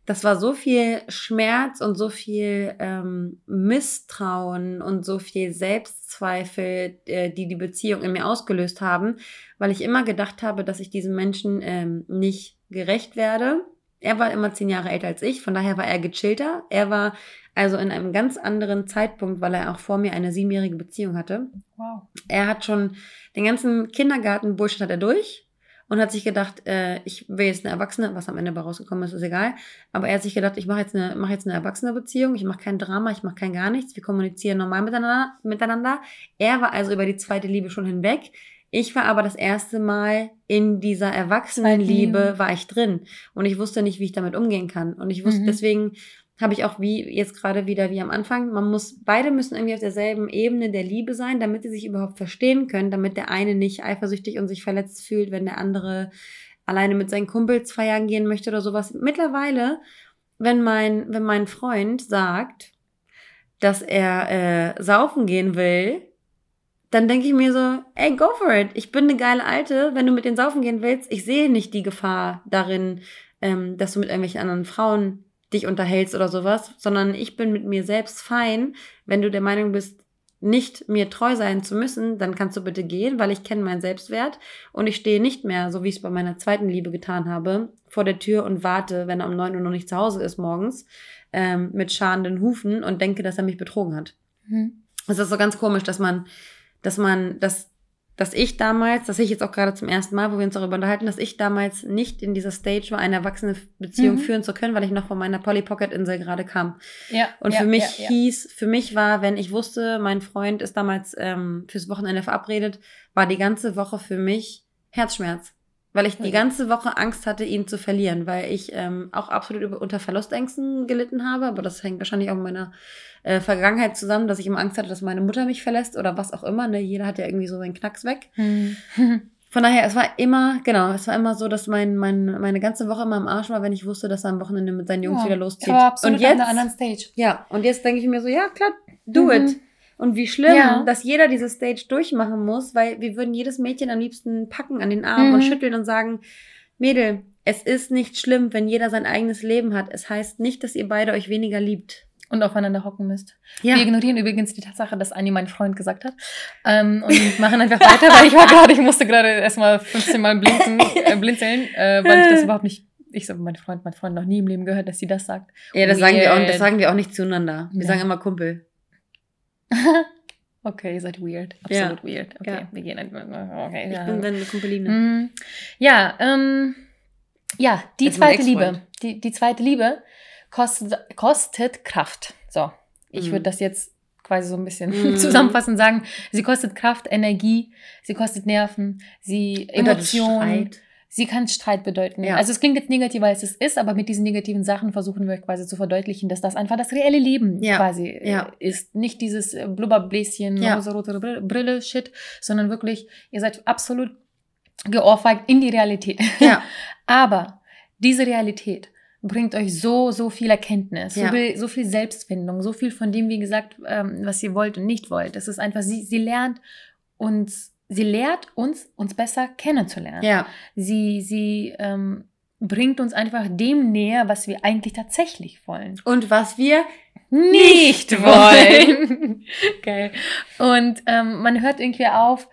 Speaker 2: Das war so viel Schmerz und so viel ähm, Misstrauen und so viel Selbstzweifel, äh, die die Beziehung in mir ausgelöst haben, weil ich immer gedacht habe, dass ich diesem Menschen ähm, nicht gerecht werde. Er war immer zehn Jahre älter als ich, von daher war er gechillter. Er war also in einem ganz anderen Zeitpunkt, weil er auch vor mir eine siebenjährige Beziehung hatte.
Speaker 1: Wow.
Speaker 2: Er hat schon den ganzen Kindergarten-Bullshit hat er durch und hat sich gedacht, äh, ich will jetzt eine Erwachsene, was am Ende bei rausgekommen ist, ist egal. Aber er hat sich gedacht, ich mache jetzt eine, mache jetzt eine erwachsene Beziehung, ich mache kein Drama, ich mache kein gar nichts, wir kommunizieren normal miteinander, miteinander. Er war also über die zweite Liebe schon hinweg. Ich war aber das erste Mal in dieser Erwachsenenliebe, war ich drin. Und ich wusste nicht, wie ich damit umgehen kann. Und ich wusste,
Speaker 1: Mhm.
Speaker 2: deswegen habe ich auch wie jetzt gerade wieder wie am Anfang, man muss, beide müssen irgendwie auf derselben Ebene der Liebe sein, damit sie sich überhaupt verstehen können, damit der eine nicht eifersüchtig und sich verletzt fühlt, wenn der andere alleine mit seinen Kumpels feiern gehen möchte oder sowas. Mittlerweile, wenn mein, wenn mein Freund sagt, dass er äh, saufen gehen will, dann denke ich mir so, ey, go for it. Ich bin eine geile Alte. Wenn du mit den saufen gehen willst, ich sehe nicht die Gefahr darin, ähm, dass du mit irgendwelchen anderen Frauen dich unterhältst oder sowas, sondern ich bin mit mir selbst fein. Wenn du der Meinung bist, nicht mir treu sein zu müssen, dann kannst du bitte gehen, weil ich kenne meinen Selbstwert und ich stehe nicht mehr, so wie ich es bei meiner zweiten Liebe getan habe, vor der Tür und warte, wenn er um 9 Uhr noch nicht zu Hause ist morgens, ähm, mit scharenden Hufen und denke, dass er mich betrogen hat.
Speaker 1: Mhm.
Speaker 2: Es ist so ganz komisch, dass man, dass man, dass, dass ich damals, dass ich jetzt auch gerade zum ersten Mal, wo wir uns darüber unterhalten, dass ich damals nicht in dieser Stage war, eine erwachsene Beziehung
Speaker 1: Mhm.
Speaker 2: führen zu können, weil ich noch von meiner Polly Pocket Insel gerade kam.
Speaker 1: Ja.
Speaker 2: Und
Speaker 1: ja,
Speaker 2: für mich
Speaker 1: ja, ja.
Speaker 2: hieß, für mich war, wenn ich wusste, mein Freund ist damals ähm, fürs Wochenende verabredet, war die ganze Woche für mich Herzschmerz. Weil ich die
Speaker 1: Okay.
Speaker 2: ganze Woche Angst hatte, ihn zu verlieren, weil ich ähm, auch absolut unter Verlustängsten gelitten habe. Aber das hängt wahrscheinlich auch mit meiner äh, Vergangenheit zusammen, dass ich immer Angst hatte, dass meine Mutter mich verlässt oder was auch immer. Ne? Jeder hat ja irgendwie so seinen Knacks weg.
Speaker 1: Mhm. [LAUGHS]
Speaker 2: Von daher, es war immer, genau, es war immer so, dass mein, mein, meine ganze Woche immer im Arsch war, wenn ich wusste, dass er am Wochenende mit seinen Jungs
Speaker 1: Ja,
Speaker 2: wieder loszieht.
Speaker 1: Aber absolut
Speaker 2: und
Speaker 1: an einer
Speaker 2: jetzt,
Speaker 1: anderen Stage.
Speaker 2: ja, und jetzt denke ich mir so, ja, klar, do
Speaker 1: Mhm.
Speaker 2: it. Und wie schlimm,
Speaker 1: Ja.
Speaker 2: dass jeder diese Stage durchmachen muss, weil wir würden jedes Mädchen am liebsten packen an den Arm
Speaker 1: Mhm.
Speaker 2: und schütteln und sagen, Mädel, es ist nicht schlimm, wenn jeder sein eigenes Leben hat. Es heißt nicht, dass ihr beide euch weniger liebt.
Speaker 1: Und aufeinander hocken müsst.
Speaker 2: Ja,
Speaker 1: Wir ignorieren übrigens die Tatsache, dass Anni mein Freund gesagt hat. Ähm, und [LAUGHS] machen einfach weiter, weil ich war gerade, ich musste gerade erstmal 15 Mal blinken, [LAUGHS] äh, blinzeln, äh, weil ich das [LAUGHS] überhaupt nicht. Ich so, mein Freund, mein Freund noch nie im Leben gehört, dass sie das sagt.
Speaker 2: ja das, sagen wir auch, das
Speaker 1: Weird.
Speaker 2: sagen wir auch nicht zueinander. Wir
Speaker 1: Ja.
Speaker 2: sagen immer Kumpel. [LAUGHS]
Speaker 1: Okay, ihr seid weird.
Speaker 2: Ja.
Speaker 1: Absolut weird. Okay,
Speaker 2: Ja.
Speaker 1: wir gehen okay,
Speaker 2: Ich
Speaker 1: ja.
Speaker 2: bin deine Kumpeline.
Speaker 1: Mm, Ja, ähm, ja, die
Speaker 2: Das
Speaker 1: zweite Liebe. Die, die zweite Liebe kostet, kostet Kraft. So, ich
Speaker 2: Mhm.
Speaker 1: würde das jetzt quasi so ein bisschen
Speaker 2: Mhm. [LAUGHS]
Speaker 1: zusammenfassen und sagen, sie kostet Kraft, Energie, sie kostet Nerven, sie Emotionen. Sie kann Streit bedeuten.
Speaker 2: Ja.
Speaker 1: Also es klingt jetzt negativer, als es ist, aber mit diesen negativen Sachen versuchen wir quasi zu verdeutlichen, dass das einfach das reelle Leben
Speaker 2: Ja.
Speaker 1: quasi äh,
Speaker 2: Ja.
Speaker 1: ist. Nicht dieses äh, Blubberbläschen,
Speaker 2: Ja.
Speaker 1: rosa-rote Brille- Brille-Shit, sondern wirklich, ihr seid absolut geohrfeigt in die Realität.
Speaker 2: Ja, [LAUGHS]
Speaker 1: aber diese Realität bringt euch so, so viel Erkenntnis,
Speaker 2: Ja.
Speaker 1: so, viel, so viel Selbstfindung, so viel von dem, wie gesagt, ähm, was ihr wollt und nicht wollt. Das ist einfach, sie, sie lernt uns, sie lehrt uns, uns besser kennenzulernen.
Speaker 2: Ja.
Speaker 1: Sie, sie ähm, bringt uns einfach dem näher, was wir eigentlich tatsächlich wollen.
Speaker 2: Und was wir
Speaker 1: Nicht wollen. Geil. [LAUGHS] Und ähm, man hört irgendwie auf,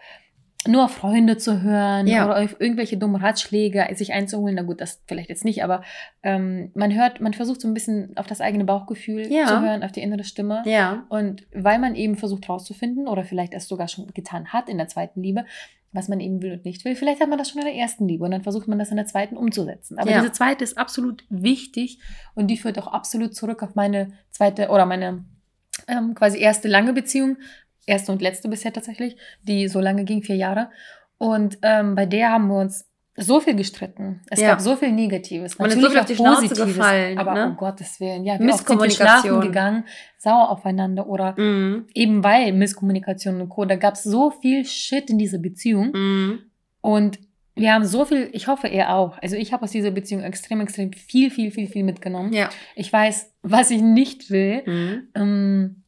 Speaker 1: nur auf Freunde zu hören
Speaker 2: Ja.
Speaker 1: oder auf irgendwelche dummen Ratschläge sich einzuholen. Na gut, das vielleicht jetzt nicht, aber ähm, man hört, man versucht so ein bisschen auf das eigene Bauchgefühl
Speaker 2: Ja.
Speaker 1: zu hören, auf die innere Stimme.
Speaker 2: Ja.
Speaker 1: Und weil man eben versucht rauszufinden oder vielleicht es sogar schon getan hat in der zweiten Liebe, was man eben will und nicht will, vielleicht hat man das schon in der ersten Liebe und dann versucht man das in der zweiten umzusetzen. Aber
Speaker 2: Ja.
Speaker 1: diese zweite ist absolut wichtig und die führt auch absolut zurück auf meine zweite oder meine ähm, quasi erste lange Beziehung, erste und letzte bisher tatsächlich, die so lange ging, vier Jahre. Und ähm, bei der haben wir uns so viel gestritten. Es
Speaker 2: Ja.
Speaker 1: gab so viel Negatives.
Speaker 2: Man ist so viel auf die Schnauze
Speaker 1: Positives,
Speaker 2: gefallen,
Speaker 1: Aber
Speaker 2: ne?
Speaker 1: um Gottes Willen, ja, wir sind wir schlafen gegangen, sauer aufeinander oder
Speaker 2: Mhm.
Speaker 1: eben weil Misskommunikation und Co. Da gab es so viel Shit in dieser Beziehung.
Speaker 2: Mhm.
Speaker 1: Und wir haben so viel, ich hoffe, er auch. Also ich habe aus dieser Beziehung extrem, extrem viel, viel, viel, viel mitgenommen.
Speaker 2: Ja.
Speaker 1: Ich weiß, was ich nicht will.
Speaker 2: Mhm.
Speaker 1: Ähm,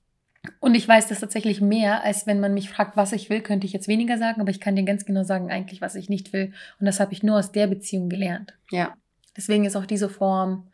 Speaker 1: und ich weiß das tatsächlich mehr, als wenn man mich fragt, was ich will, könnte ich jetzt weniger sagen, aber ich kann dir ganz genau sagen, eigentlich, was ich nicht will. Und das habe ich nur aus der Beziehung gelernt.
Speaker 2: Ja.
Speaker 1: Deswegen ist auch diese Form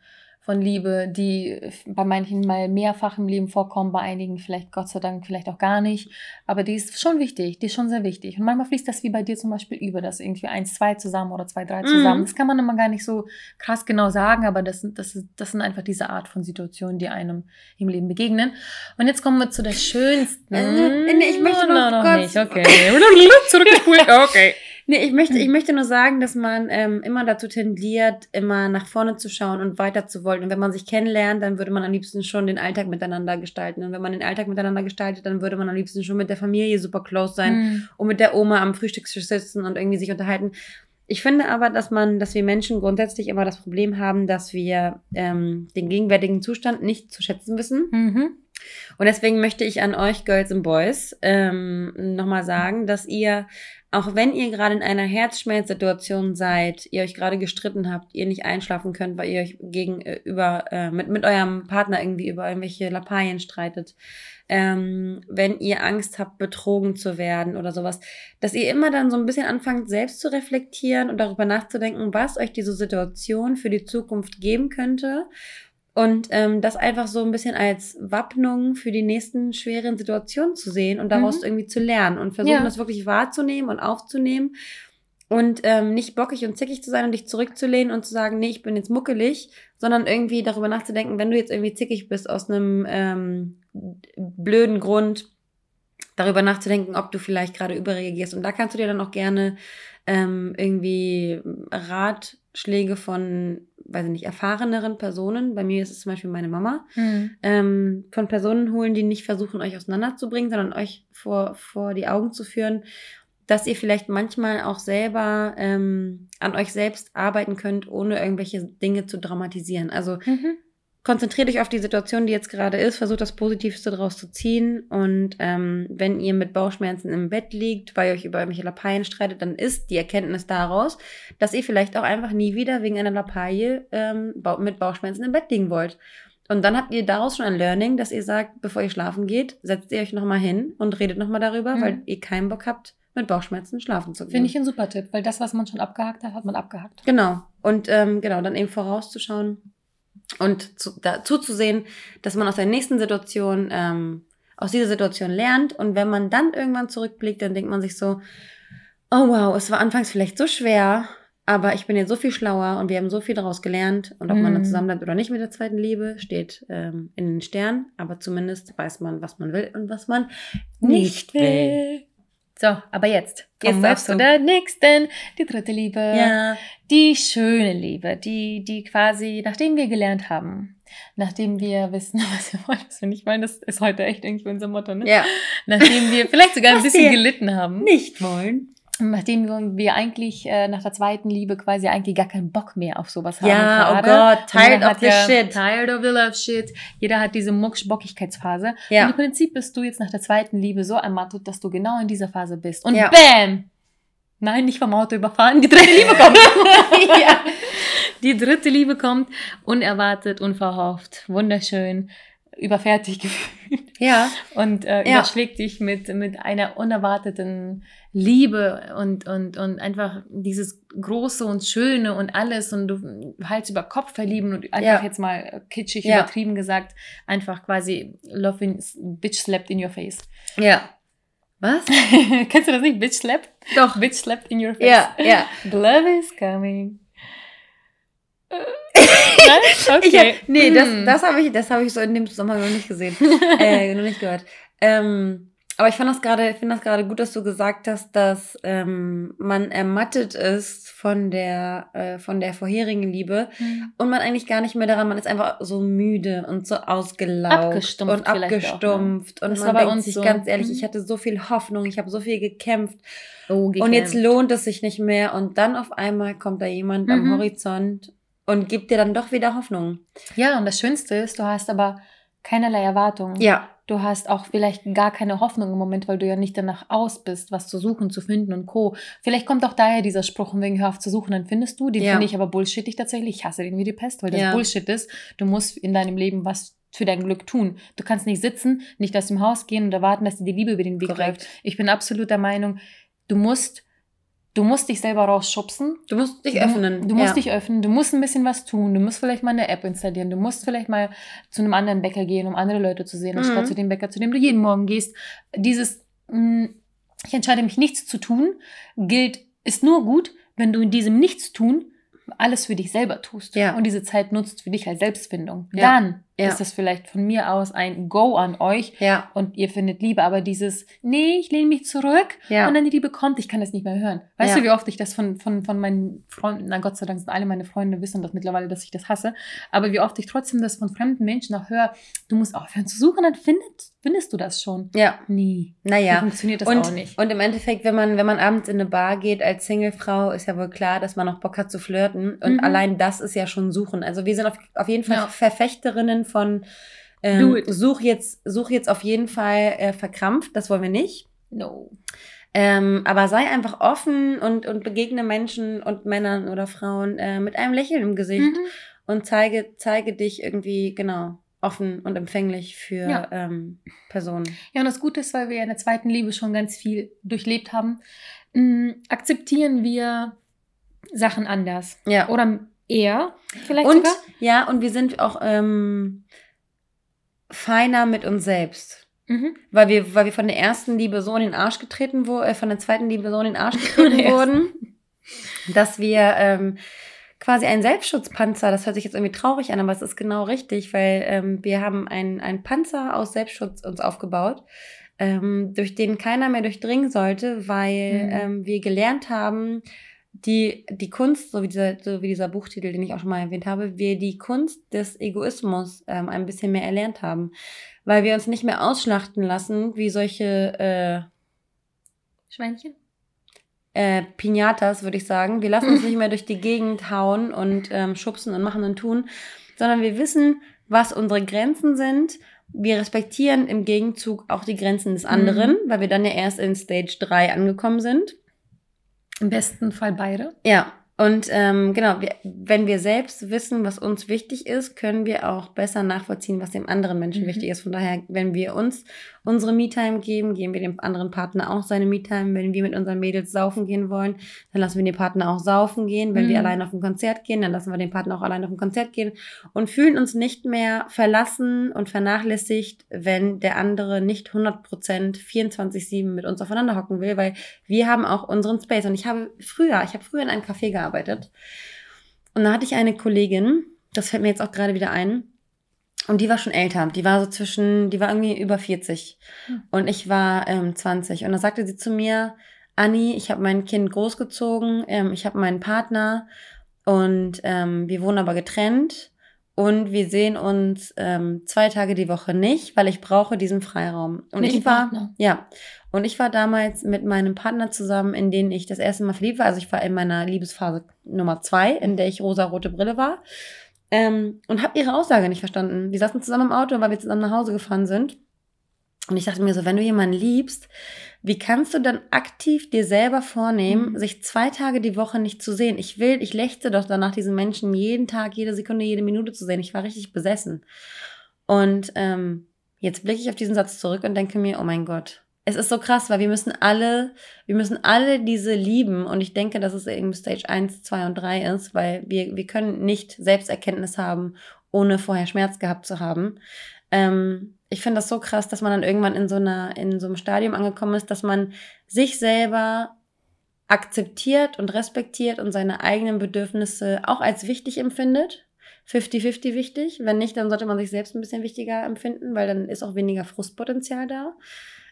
Speaker 1: von Liebe, die bei manchen mal mehrfach im Leben vorkommt, bei einigen vielleicht Gott sei Dank vielleicht auch gar nicht. Aber die ist schon wichtig, die ist schon sehr wichtig. Und manchmal fließt das wie bei dir zum Beispiel über, dass irgendwie eins, zwei zusammen oder zwei, drei zusammen.
Speaker 2: Mhm.
Speaker 1: Das kann man immer gar nicht so krass genau sagen, aber das, sind- das, das sind einfach diese Art von Situationen, die einem im Leben begegnen. Und jetzt kommen wir zu der schönsten.
Speaker 2: Äh, ich möchte noch
Speaker 1: no,
Speaker 2: kurz-
Speaker 1: nicht. Okay. [LAUGHS] Zurückgespult. Okay.
Speaker 2: Nee, ich möchte, ich möchte nur sagen, dass man ähm, immer dazu tendiert, immer nach vorne zu schauen und weiter zu wollen. Und wenn man sich kennenlernt, dann würde man am liebsten schon den Alltag miteinander gestalten. Und wenn man den Alltag miteinander gestaltet, dann würde man am liebsten schon mit der Familie super close sein
Speaker 1: Hm.
Speaker 2: und mit der Oma am Frühstückstisch sitzen und irgendwie sich unterhalten. Ich finde aber, dass man, dass wir Menschen grundsätzlich immer das Problem haben, dass wir ähm, den gegenwärtigen Zustand nicht zu schätzen wissen.
Speaker 1: Mhm.
Speaker 2: Und deswegen möchte ich an euch Girls and Boys ähm, nochmal sagen, dass ihr, auch wenn ihr gerade in einer Herzschmerzsituation seid, ihr euch gerade gestritten habt, ihr nicht einschlafen könnt, weil ihr euch gegenüber äh, mit, mit eurem Partner irgendwie über irgendwelche Lappalien streitet, ähm, wenn ihr Angst habt, betrogen zu werden oder sowas, dass ihr immer dann so ein bisschen anfangt, selbst zu reflektieren und darüber nachzudenken, was euch diese Situation für die Zukunft geben könnte und ähm, das einfach so ein bisschen als Wappnung für die nächsten schweren Situationen zu sehen und daraus
Speaker 1: Mhm.
Speaker 2: irgendwie zu lernen und versuchen,
Speaker 1: Ja.
Speaker 2: das wirklich wahrzunehmen und aufzunehmen und ähm, nicht bockig und zickig zu sein und dich zurückzulehnen und zu sagen, nee, ich bin jetzt muckelig, sondern irgendwie darüber nachzudenken, wenn du jetzt irgendwie zickig bist aus einem ähm, blöden Grund, darüber nachzudenken, ob du vielleicht gerade überreagierst. Und da kannst du dir dann auch gerne ähm, irgendwie Ratschläge von, weiß ich nicht, erfahreneren Personen, bei mir ist es zum Beispiel meine Mama,
Speaker 1: Hm.
Speaker 2: ähm, von Personen holen, die nicht versuchen, euch auseinanderzubringen, sondern euch vor, vor die Augen zu führen, dass ihr vielleicht manchmal auch selber ähm, an euch selbst arbeiten könnt, ohne irgendwelche Dinge zu dramatisieren. Also
Speaker 1: Mhm.
Speaker 2: Konzentriert euch auf die Situation, die jetzt gerade ist, versucht das Positivste daraus zu ziehen. Und ähm, wenn ihr mit Bauchschmerzen im Bett liegt, weil ihr euch über irgendwelche Lappalien streitet, dann ist die Erkenntnis daraus, dass ihr vielleicht auch einfach nie wieder wegen einer Lappalie ähm, mit Bauchschmerzen im Bett liegen wollt. Und dann habt ihr daraus schon ein Learning, dass ihr sagt, bevor ihr schlafen geht, setzt ihr euch nochmal hin und redet nochmal darüber,
Speaker 1: Mhm.
Speaker 2: weil ihr keinen Bock habt, mit Bauchschmerzen schlafen zu gehen.
Speaker 1: Finde ich ein super Tipp, weil das, was man schon abgehakt hat, hat man abgehakt.
Speaker 2: Genau. Und ähm, genau, dann eben vorauszuschauen und zu, dazu zu sehen, dass man aus der nächsten Situation, ähm, aus dieser Situation lernt. Und wenn man dann irgendwann zurückblickt, dann denkt man sich so, oh wow, es war anfangs vielleicht so schwer, aber ich bin jetzt so viel schlauer und wir haben so viel daraus gelernt. Und ob man dann
Speaker 1: Mhm.
Speaker 2: zusammen bleibt oder nicht mit der zweiten Liebe, steht ähm, in den Sternen. Aber zumindest weiß man, was man will und was man nicht will.
Speaker 1: So, aber jetzt
Speaker 2: Jetzt
Speaker 1: wir zu der nächsten, die dritte Liebe.
Speaker 2: Ja.
Speaker 1: Die schöne Liebe, die, die quasi, nachdem wir gelernt haben, nachdem wir wissen, [LAUGHS] was wir wollen, was wir nicht wollen, das ist heute echt irgendwie unser Motto, ne?
Speaker 2: Ja.
Speaker 1: Nachdem wir vielleicht sogar ein bisschen gelitten haben,
Speaker 2: Nicht wollen.
Speaker 1: Nachdem wir, eigentlich äh, nach der zweiten Liebe quasi eigentlich gar keinen Bock mehr auf sowas haben.
Speaker 2: Ja, oh
Speaker 1: gerade.
Speaker 2: Gott,
Speaker 1: Und
Speaker 2: tired of the
Speaker 1: ja,
Speaker 2: shit.
Speaker 1: Tired of the love shit. Jeder hat diese Mucksch-Bockigkeitsphase. Und
Speaker 2: Ja.
Speaker 1: im Prinzip bist du jetzt nach der zweiten Liebe so ermattet, dass du genau in dieser Phase bist. Und
Speaker 2: Ja.
Speaker 1: bam! Nein, nicht vom Auto überfahren, die dritte Liebe kommt. [LAUGHS] [LAUGHS]
Speaker 2: ja.
Speaker 1: Die dritte Liebe kommt, unerwartet, unverhofft, wunderschön, überfertigt [LAUGHS] gefühlt.
Speaker 2: Ja.
Speaker 1: Und äh,
Speaker 2: Ja.
Speaker 1: überschlägt dich mit, mit einer unerwarteten Liebe und, und, und einfach dieses Große und Schöne und alles und du Hals über Kopf verlieben und einfach
Speaker 2: Ja.
Speaker 1: jetzt mal kitschig
Speaker 2: Ja.
Speaker 1: übertrieben gesagt, einfach quasi Love in, Bitch slapped in your face.
Speaker 2: Ja. Was? [LAUGHS]
Speaker 1: Kennst du das nicht? Bitch slapped?
Speaker 2: Doch.
Speaker 1: Bitch slapped in your face.
Speaker 2: Ja, ja.
Speaker 1: The love is coming. [LAUGHS] Nein? Okay.
Speaker 2: hab, nee, das,
Speaker 1: Hm.
Speaker 2: das habe ich, das habe ich so in dem Zusammenhang noch nicht gesehen. äh, noch nicht gehört. Ähm, aber ich fand das gerade, ich finde das gerade gut, dass du gesagt hast, dass ähm, man ermattet ist von der, äh, von der vorherigen Liebe
Speaker 1: Hm.
Speaker 2: und man eigentlich gar nicht mehr daran, man ist einfach so müde und so ausgelaugt
Speaker 1: Abgestumpft
Speaker 2: und
Speaker 1: vielleicht auch, ne?
Speaker 2: abgestumpft und
Speaker 1: Das
Speaker 2: man
Speaker 1: war bei
Speaker 2: denkt
Speaker 1: uns
Speaker 2: sich
Speaker 1: so.
Speaker 2: ganz ehrlich,
Speaker 1: Mhm.
Speaker 2: ich hatte so viel Hoffnung, ich habe so viel gekämpft
Speaker 1: Oh,
Speaker 2: und jetzt
Speaker 1: gekämpft.
Speaker 2: lohnt es sich nicht mehr und dann auf einmal kommt da jemand am
Speaker 1: Mhm.
Speaker 2: Horizont und gibt dir dann doch wieder Hoffnung.
Speaker 1: Ja, und das Schönste ist, du hast aber keinerlei Erwartungen.
Speaker 2: Ja,
Speaker 1: Du hast auch vielleicht gar keine Hoffnung im Moment, weil du ja nicht danach aus bist, was zu suchen, zu finden und Co. Vielleicht kommt auch daher dieser Spruch, und wegen hör auf zu suchen, dann findest du. Den
Speaker 2: Ja.
Speaker 1: finde ich aber bullshittig tatsächlich. Ich hasse den wie die Pest, weil das
Speaker 2: Ja.
Speaker 1: Bullshit ist. Du musst in deinem Leben was für dein Glück tun. Du kannst nicht sitzen, nicht aus dem Haus gehen und erwarten, dass dir die Liebe über den Weg
Speaker 2: Korrekt.
Speaker 1: läuft. Ich bin absolut der Meinung, du musst, du musst dich selber rausschubsen.
Speaker 2: Du musst dich
Speaker 1: Du-
Speaker 2: öffnen.
Speaker 1: Du musst
Speaker 2: ja.
Speaker 1: dich öffnen, du musst ein bisschen was tun, du musst vielleicht mal eine App installieren, du musst vielleicht mal zu einem anderen Bäcker gehen, um andere Leute zu sehen,
Speaker 2: Mhm.
Speaker 1: anstatt zu dem Bäcker, zu dem du jeden Morgen gehst. Dieses, mh, ich entscheide mich nichts zu tun, gilt, ist nur gut, wenn du in diesem Nichtstun alles für dich selber tust
Speaker 2: Ja.
Speaker 1: und diese Zeit nutzt für dich als Selbstfindung.
Speaker 2: Ja.
Speaker 1: Dann
Speaker 2: Ja.
Speaker 1: ist das vielleicht von mir aus ein Go an euch
Speaker 2: Ja,
Speaker 1: und ihr findet Liebe, aber dieses, nee, ich lehne mich zurück
Speaker 2: ja.
Speaker 1: und dann die Liebe kommt, ich kann das nicht mehr hören. Weißt du, wie oft ich das von, von, von meinen Freunden, na Gott sei Dank sind alle meine Freunde, wissen das mittlerweile, dass ich das hasse, aber wie oft ich trotzdem das von fremden Menschen auch höre, du musst aufhören zu suchen, dann findet, findest du das schon.
Speaker 2: ja.
Speaker 1: Nie.
Speaker 2: Naja.
Speaker 1: funktioniert das
Speaker 2: Und,
Speaker 1: auch nicht.
Speaker 2: und im Endeffekt, wenn man, wenn man abends in eine Bar geht als Singlefrau, ist ja wohl klar, dass man auch Bock hat zu flirten. Und
Speaker 1: Mhm.
Speaker 2: allein das ist ja schon Suchen. Also wir sind auf, auf jeden Fall
Speaker 1: Ja.
Speaker 2: Verfechterinnen von ähm, such jetzt, such jetzt auf jeden Fall äh, verkrampft, das wollen wir nicht.
Speaker 1: No.
Speaker 2: Ähm, aber sei einfach offen und, und begegne Menschen und Männern oder Frauen äh, mit einem Lächeln im Gesicht
Speaker 1: Mhm.
Speaker 2: und zeige, zeige dich irgendwie, genau, offen und empfänglich für
Speaker 1: Ja.
Speaker 2: ähm, Personen.
Speaker 1: Ja, und das Gute ist, weil wir ja in der zweiten Liebe schon ganz viel durchlebt haben, mh, akzeptieren wir Sachen anders.
Speaker 2: Ja.
Speaker 1: Oder eher vielleicht
Speaker 2: Und
Speaker 1: sogar.
Speaker 2: ja, und wir sind auch ähm, feiner mit uns selbst.
Speaker 1: Mhm.
Speaker 2: Weil wir, weil wir von der ersten Liebe so in den Arsch getreten wurden, äh, von der zweiten Liebe so in den Arsch getreten [LAUGHS] wurden, dass wir ähm, quasi einen Selbstschutzpanzer, das hört sich jetzt irgendwie traurig an, aber es ist genau richtig, weil ähm, wir haben einen, Panzer aus Selbstschutz uns aufgebaut, ähm, durch den keiner mehr durchdringen sollte, weil
Speaker 1: Mhm.
Speaker 2: ähm, wir gelernt haben, die, die Kunst, so wie, dieser, so wie dieser Buchtitel, den ich auch schon mal erwähnt habe, wir die Kunst des Egoismus ähm, ein bisschen mehr erlernt haben. Weil wir uns nicht mehr ausschlachten lassen, wie solche
Speaker 1: Schweinchen?
Speaker 2: Äh, Pinatas, würde ich sagen. Wir lassen uns nicht mehr durch die Gegend hauen und ähm, schubsen und machen und tun, sondern wir wissen, was unsere Grenzen sind. Wir respektieren im Gegenzug auch die Grenzen des anderen, weil wir dann ja erst in Stage 3 angekommen sind.
Speaker 1: Im besten Fall beide.
Speaker 2: Ja, und ähm, genau, wir, wenn wir selbst wissen, was uns wichtig ist, können wir auch besser nachvollziehen, was dem anderen Menschen
Speaker 1: Mhm.
Speaker 2: wichtig ist. Von daher, wenn wir uns unsere Me-Time geben, geben wir dem anderen Partner auch seine Me-Time. Wenn wir mit unseren Mädels saufen gehen wollen, dann lassen wir den Partner auch saufen gehen. Wenn wir
Speaker 1: Mhm.
Speaker 2: allein auf ein Konzert gehen, dann lassen wir den Partner auch allein auf ein Konzert gehen und fühlen uns nicht mehr verlassen und vernachlässigt, wenn der andere nicht 100% 24-7 mit uns aufeinander hocken will, weil wir haben auch unseren Space. Und ich habe früher, ich habe früher in einem Café gearbeitet. Und da hatte ich eine Kollegin, das fällt mir jetzt auch gerade wieder ein, und die war schon älter. Die war so zwischen, die war irgendwie über 40.
Speaker 1: Hm.
Speaker 2: Und ich war ähm, 20. Und da sagte sie zu mir, Anni, ich habe mein Kind großgezogen, ähm, ich habe meinen Partner und ähm, wir wohnen aber getrennt. Und wir sehen uns ähm, zwei Tage die Woche nicht, weil ich brauche diesen Freiraum. Und
Speaker 1: Mit
Speaker 2: ich war,
Speaker 1: Partner?
Speaker 2: ja, und ich war damals mit meinem Partner zusammen, in den ich das erste Mal verliebt war. Also ich war in meiner Liebesphase Nummer zwei, in der ich rosa-rote Brille war. Ähm, und habe ihre Aussage nicht verstanden. Wir saßen zusammen im Auto, weil wir zusammen nach Hause gefahren sind. Und ich dachte mir so, wenn du jemanden liebst, wie kannst du dann aktiv dir selber vornehmen,
Speaker 1: Mhm.
Speaker 2: sich zwei Tage die Woche nicht zu sehen? Ich will, ich lechze doch danach, diesen Menschen jeden Tag, jede Sekunde, jede Minute zu sehen. Ich war richtig besessen. Und ähm, Jetzt blicke ich auf diesen Satz zurück und denke mir, oh mein Gott, es ist so krass, weil wir müssen alle, wir müssen alle diese lieben und ich denke, dass es eben Stage 1, 2 und 3 ist, weil wir, wir können nicht Selbsterkenntnis haben, ohne vorher Schmerz gehabt zu haben. Ähm, ich finde das so krass, dass man dann irgendwann in so einer, in so einem Stadium angekommen ist, dass man sich selber akzeptiert und respektiert und seine eigenen Bedürfnisse auch als wichtig empfindet. 50-50 wichtig. Wenn nicht, dann sollte man sich selbst ein bisschen wichtiger empfinden, weil dann ist auch weniger Frustpotenzial da.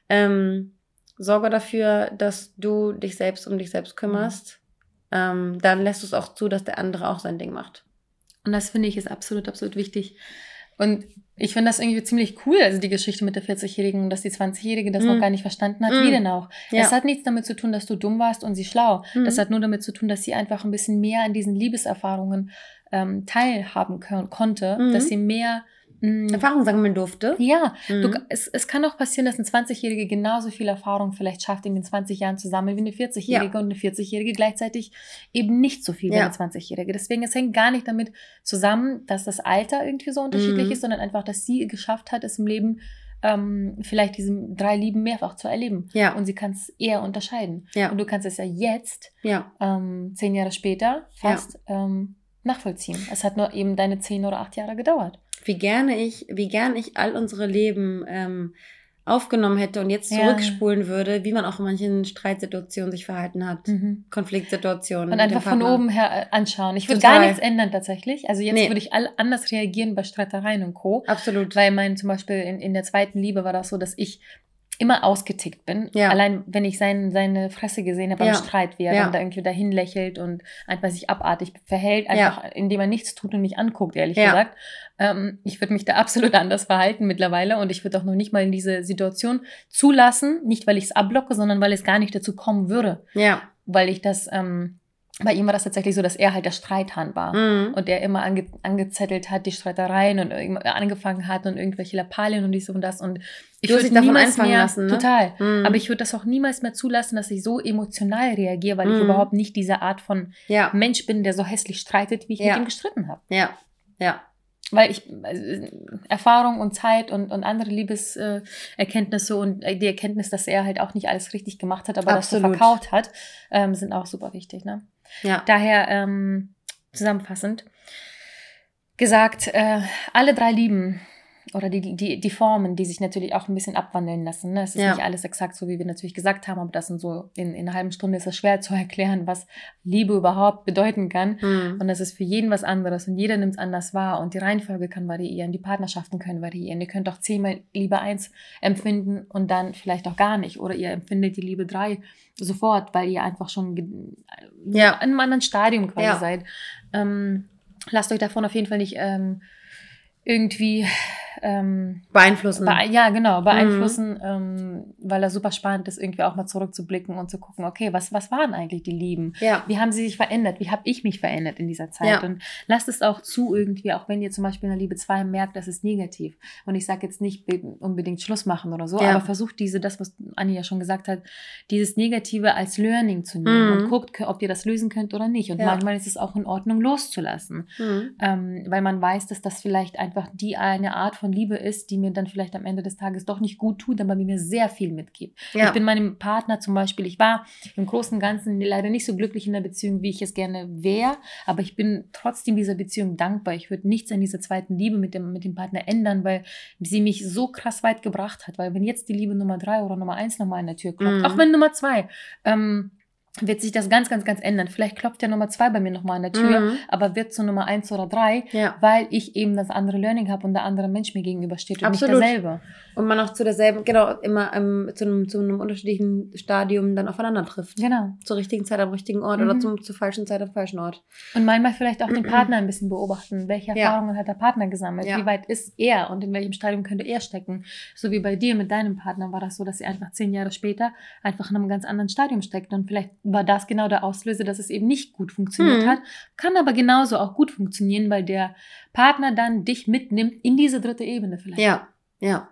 Speaker 2: Ähm, sorge dafür, dass du dich selbst um dich selbst kümmerst. Ähm, dann lässt du es auch zu, dass der andere auch sein Ding macht.
Speaker 1: Und das finde ich ist absolut, absolut wichtig. Und ich finde das irgendwie ziemlich cool, also die Geschichte mit der 40-Jährigen, dass die 20-Jährige das mm. noch gar nicht verstanden hat. Mm. Wie denn auch? Ja. Es hat nichts damit zu tun, dass du dumm warst und sie schlau. Mm. Das hat nur damit zu tun, dass sie einfach ein bisschen mehr an diesen Liebeserfahrungen ähm, teilhaben konnte, dass mhm. sie mehr
Speaker 2: Mhm. Erfahrung sammeln durfte.
Speaker 1: Ja, mhm. du, es, es kann auch passieren, dass ein 20-Jährige genauso viel Erfahrung vielleicht schafft, in den 20 Jahren zu sammeln wie eine 40-Jährige ja. und eine 40-Jährige gleichzeitig eben nicht so viel ja. wie eine 20-Jährige. Deswegen, es hängt gar nicht damit zusammen, dass das Alter irgendwie so unterschiedlich mhm. ist, sondern einfach, dass sie geschafft hat, es im Leben ähm, vielleicht diese drei Lieben mehrfach zu erleben. Ja. Und sie kann es eher unterscheiden. Ja. Und du kannst es ja jetzt, ja. Ähm, zehn Jahre später, fast ähm, nachvollziehen. Es hat nur eben deine zehn oder acht Jahre gedauert
Speaker 2: wie gerne ich, wie gern ich all unsere Leben ähm, aufgenommen hätte und jetzt zurückspulen ja. würde, wie man auch in manchen Streitsituationen sich verhalten hat, mhm. Konfliktsituationen.
Speaker 1: Und einfach von oben her äh, anschauen. Ich würde gar nichts ändern tatsächlich. Also jetzt nee. würde ich all anders reagieren bei Streitereien und Co.
Speaker 2: Absolut.
Speaker 1: Weil mein zum Beispiel in, in der zweiten Liebe war das so, dass ich immer ausgetickt bin. Ja. Allein, wenn ich sein, seine Fresse gesehen habe beim ja. Streit, wie er ja. dann da irgendwie dahin lächelt und einfach sich abartig verhält, einfach indem er nichts tut und mich anguckt, ehrlich gesagt. Ähm, ich würde mich da absolut [LAUGHS] anders verhalten mittlerweile und ich würde auch noch nicht mal in diese Situation zulassen, nicht weil ich es abblocke, sondern weil es gar nicht dazu kommen würde. Ja. Weil ich das... Ähm, bei ihm war das tatsächlich so, dass er halt der Streithahn war mhm. und er immer ange angezettelt hat, die Streitereien und angefangen hat und irgendwelche Lappalien und dies und das und ich würde davon einfangen mehr, lassen, ne? total, mhm. aber ich würde das auch niemals mehr zulassen, dass ich so emotional reagiere, weil mhm. ich überhaupt nicht diese Art von ja. Mensch bin, der so hässlich streitet, wie ich ja. mit ihm gestritten habe.
Speaker 2: Ja, ja
Speaker 1: weil ich also Erfahrung und Zeit und, und andere Liebeserkenntnisse äh, und die Erkenntnis, dass er halt auch nicht alles richtig gemacht hat, aber Absolut. das so verkauft hat, ähm, sind auch super wichtig. Ne? Ja. Daher ähm, zusammenfassend gesagt, äh, alle drei lieben oder die, die, die Formen, die sich natürlich auch ein bisschen abwandeln lassen. Ne? Es ist ja. nicht alles exakt so, wie wir natürlich gesagt haben, aber das sind so, in, in einer halben Stunde ist es schwer zu [LAUGHS] erklären, was Liebe überhaupt bedeuten kann. Mhm. Und das ist für jeden was anderes und jeder nimmt es anders wahr und die Reihenfolge kann variieren, die Partnerschaften können variieren. Ihr könnt auch zehnmal Liebe eins empfinden und dann vielleicht auch gar nicht. Oder ihr empfindet die Liebe drei sofort, weil ihr einfach schon ja. in einem anderen Stadium quasi ja. seid. Ähm, lasst euch davon auf jeden Fall nicht ähm, irgendwie ähm,
Speaker 2: beeinflussen.
Speaker 1: Be ja, genau, beeinflussen, mhm. ähm, weil das super spannend ist, irgendwie auch mal zurückzublicken und zu gucken, okay, was, was waren eigentlich die Lieben? Ja. Wie haben sie sich verändert? Wie habe ich mich verändert in dieser Zeit? Ja. Und lasst es auch zu irgendwie, auch wenn ihr zum Beispiel in der Liebe 2 merkt, das ist negativ. Und ich sage jetzt nicht unbedingt Schluss machen oder so, ja. aber versucht diese, das, was Anni ja schon gesagt hat, dieses Negative als Learning zu nehmen mhm. und guckt, ob ihr das lösen könnt oder nicht. Und manchmal ist es auch in Ordnung, loszulassen. Mhm. Ähm, weil man weiß, dass das vielleicht einfach die eine Art von von Liebe ist, die mir dann vielleicht am Ende des Tages doch nicht gut tut, aber mir sehr viel mitgibt. Ja. Ich bin meinem Partner zum Beispiel, ich war im Großen und Ganzen leider nicht so glücklich in der Beziehung, wie ich es gerne wäre, aber ich bin trotzdem dieser Beziehung dankbar. Ich würde nichts an dieser zweiten Liebe mit dem, mit dem Partner ändern, weil sie mich so krass weit gebracht hat. Weil wenn jetzt die Liebe Nummer drei oder Nummer eins nochmal an der Tür klopft, mhm. auch wenn Nummer zwei, ähm, wird sich das ganz, ganz, ganz ändern. Vielleicht klopft ja Nummer zwei bei mir nochmal an der Tür, mhm. aber wird zu Nummer eins oder drei, ja. weil ich eben das andere Learning habe und der andere Mensch mir gegenübersteht und Absolut. nicht derselbe.
Speaker 2: Und man auch zu derselben, genau, immer ähm, zu, einem, zu einem unterschiedlichen Stadium dann aufeinander trifft. Genau. Zur richtigen Zeit am richtigen Ort mhm. oder zum, zur falschen Zeit am falschen Ort.
Speaker 1: Und manchmal vielleicht auch den Partner ein bisschen beobachten. Welche Erfahrungen ja. hat der Partner gesammelt? Ja. Wie weit ist er und in welchem Stadium könnte er stecken? So wie bei dir mit deinem Partner war das so, dass sie einfach zehn Jahre später einfach in einem ganz anderen Stadium steckt. Und vielleicht war das genau der Auslöser, dass es eben nicht gut funktioniert mhm. hat. Kann aber genauso auch gut funktionieren, weil der Partner dann dich mitnimmt in diese dritte Ebene vielleicht.
Speaker 2: Ja, ja.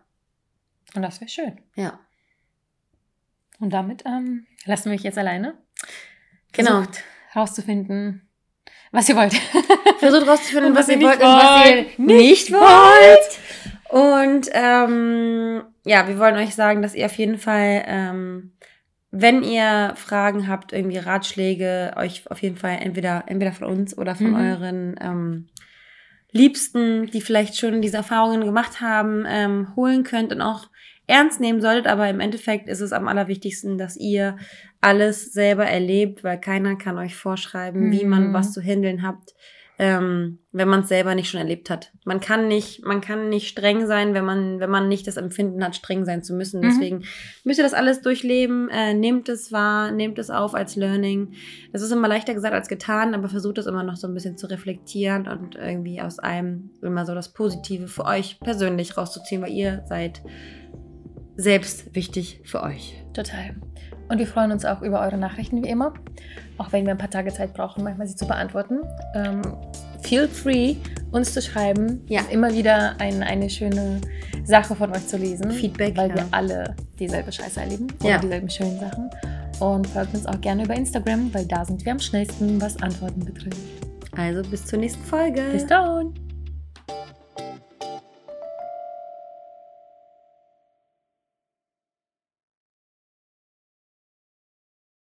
Speaker 1: Und das wäre schön.
Speaker 2: Ja.
Speaker 1: Und damit ähm, lassen wir mich jetzt alleine. Genau. Versucht rauszufinden, was ihr wollt. [LAUGHS]
Speaker 2: Versucht rauszufinden, was, was, ihr wollt und was ihr nicht wollt. Und ähm, ja, wir wollen euch sagen, dass ihr auf jeden Fall, ähm, wenn ihr Fragen habt, irgendwie Ratschläge, euch auf jeden Fall entweder, entweder von uns oder von
Speaker 1: Mhm.
Speaker 2: euren ähm, Liebsten, die vielleicht schon diese Erfahrungen gemacht haben, ähm, holen könnt und auch ernst nehmen solltet. Aber im Endeffekt ist es am allerwichtigsten, dass ihr alles selber erlebt, weil keiner kann euch vorschreiben, wie man
Speaker 1: Mhm.
Speaker 2: was zu handeln habt, ähm, wenn man es selber nicht schon erlebt hat. Man kann nicht, man kann nicht streng sein, wenn man, wenn man nicht das Empfinden hat, streng sein zu müssen.
Speaker 1: Mhm.
Speaker 2: Deswegen müsst ihr das alles durchleben, äh, nehmt es wahr, nehmt es auf als Learning. Das ist immer leichter gesagt als getan, aber versucht es immer noch so ein bisschen zu reflektieren und irgendwie aus allem immer so das Positive für euch persönlich rauszuziehen, weil ihr seid selbst wichtig für euch.
Speaker 1: Total. Und wir freuen uns auch über eure Nachrichten wie immer. Auch wenn wir ein paar Tage Zeit brauchen, manchmal sie zu beantworten. Ähm, feel free, uns zu schreiben.
Speaker 2: Ja.
Speaker 1: Immer wieder ein, eine schöne Sache von euch zu lesen.
Speaker 2: Feedback,
Speaker 1: Weil
Speaker 2: ja.
Speaker 1: wir alle dieselbe Scheiße erleben. Oder
Speaker 2: Ja.
Speaker 1: dieselben schönen Sachen. Und folgt uns auch gerne über Instagram, weil da sind wir am schnellsten, was Antworten betrifft.
Speaker 2: Also bis zur nächsten Folge.
Speaker 1: Bis dann!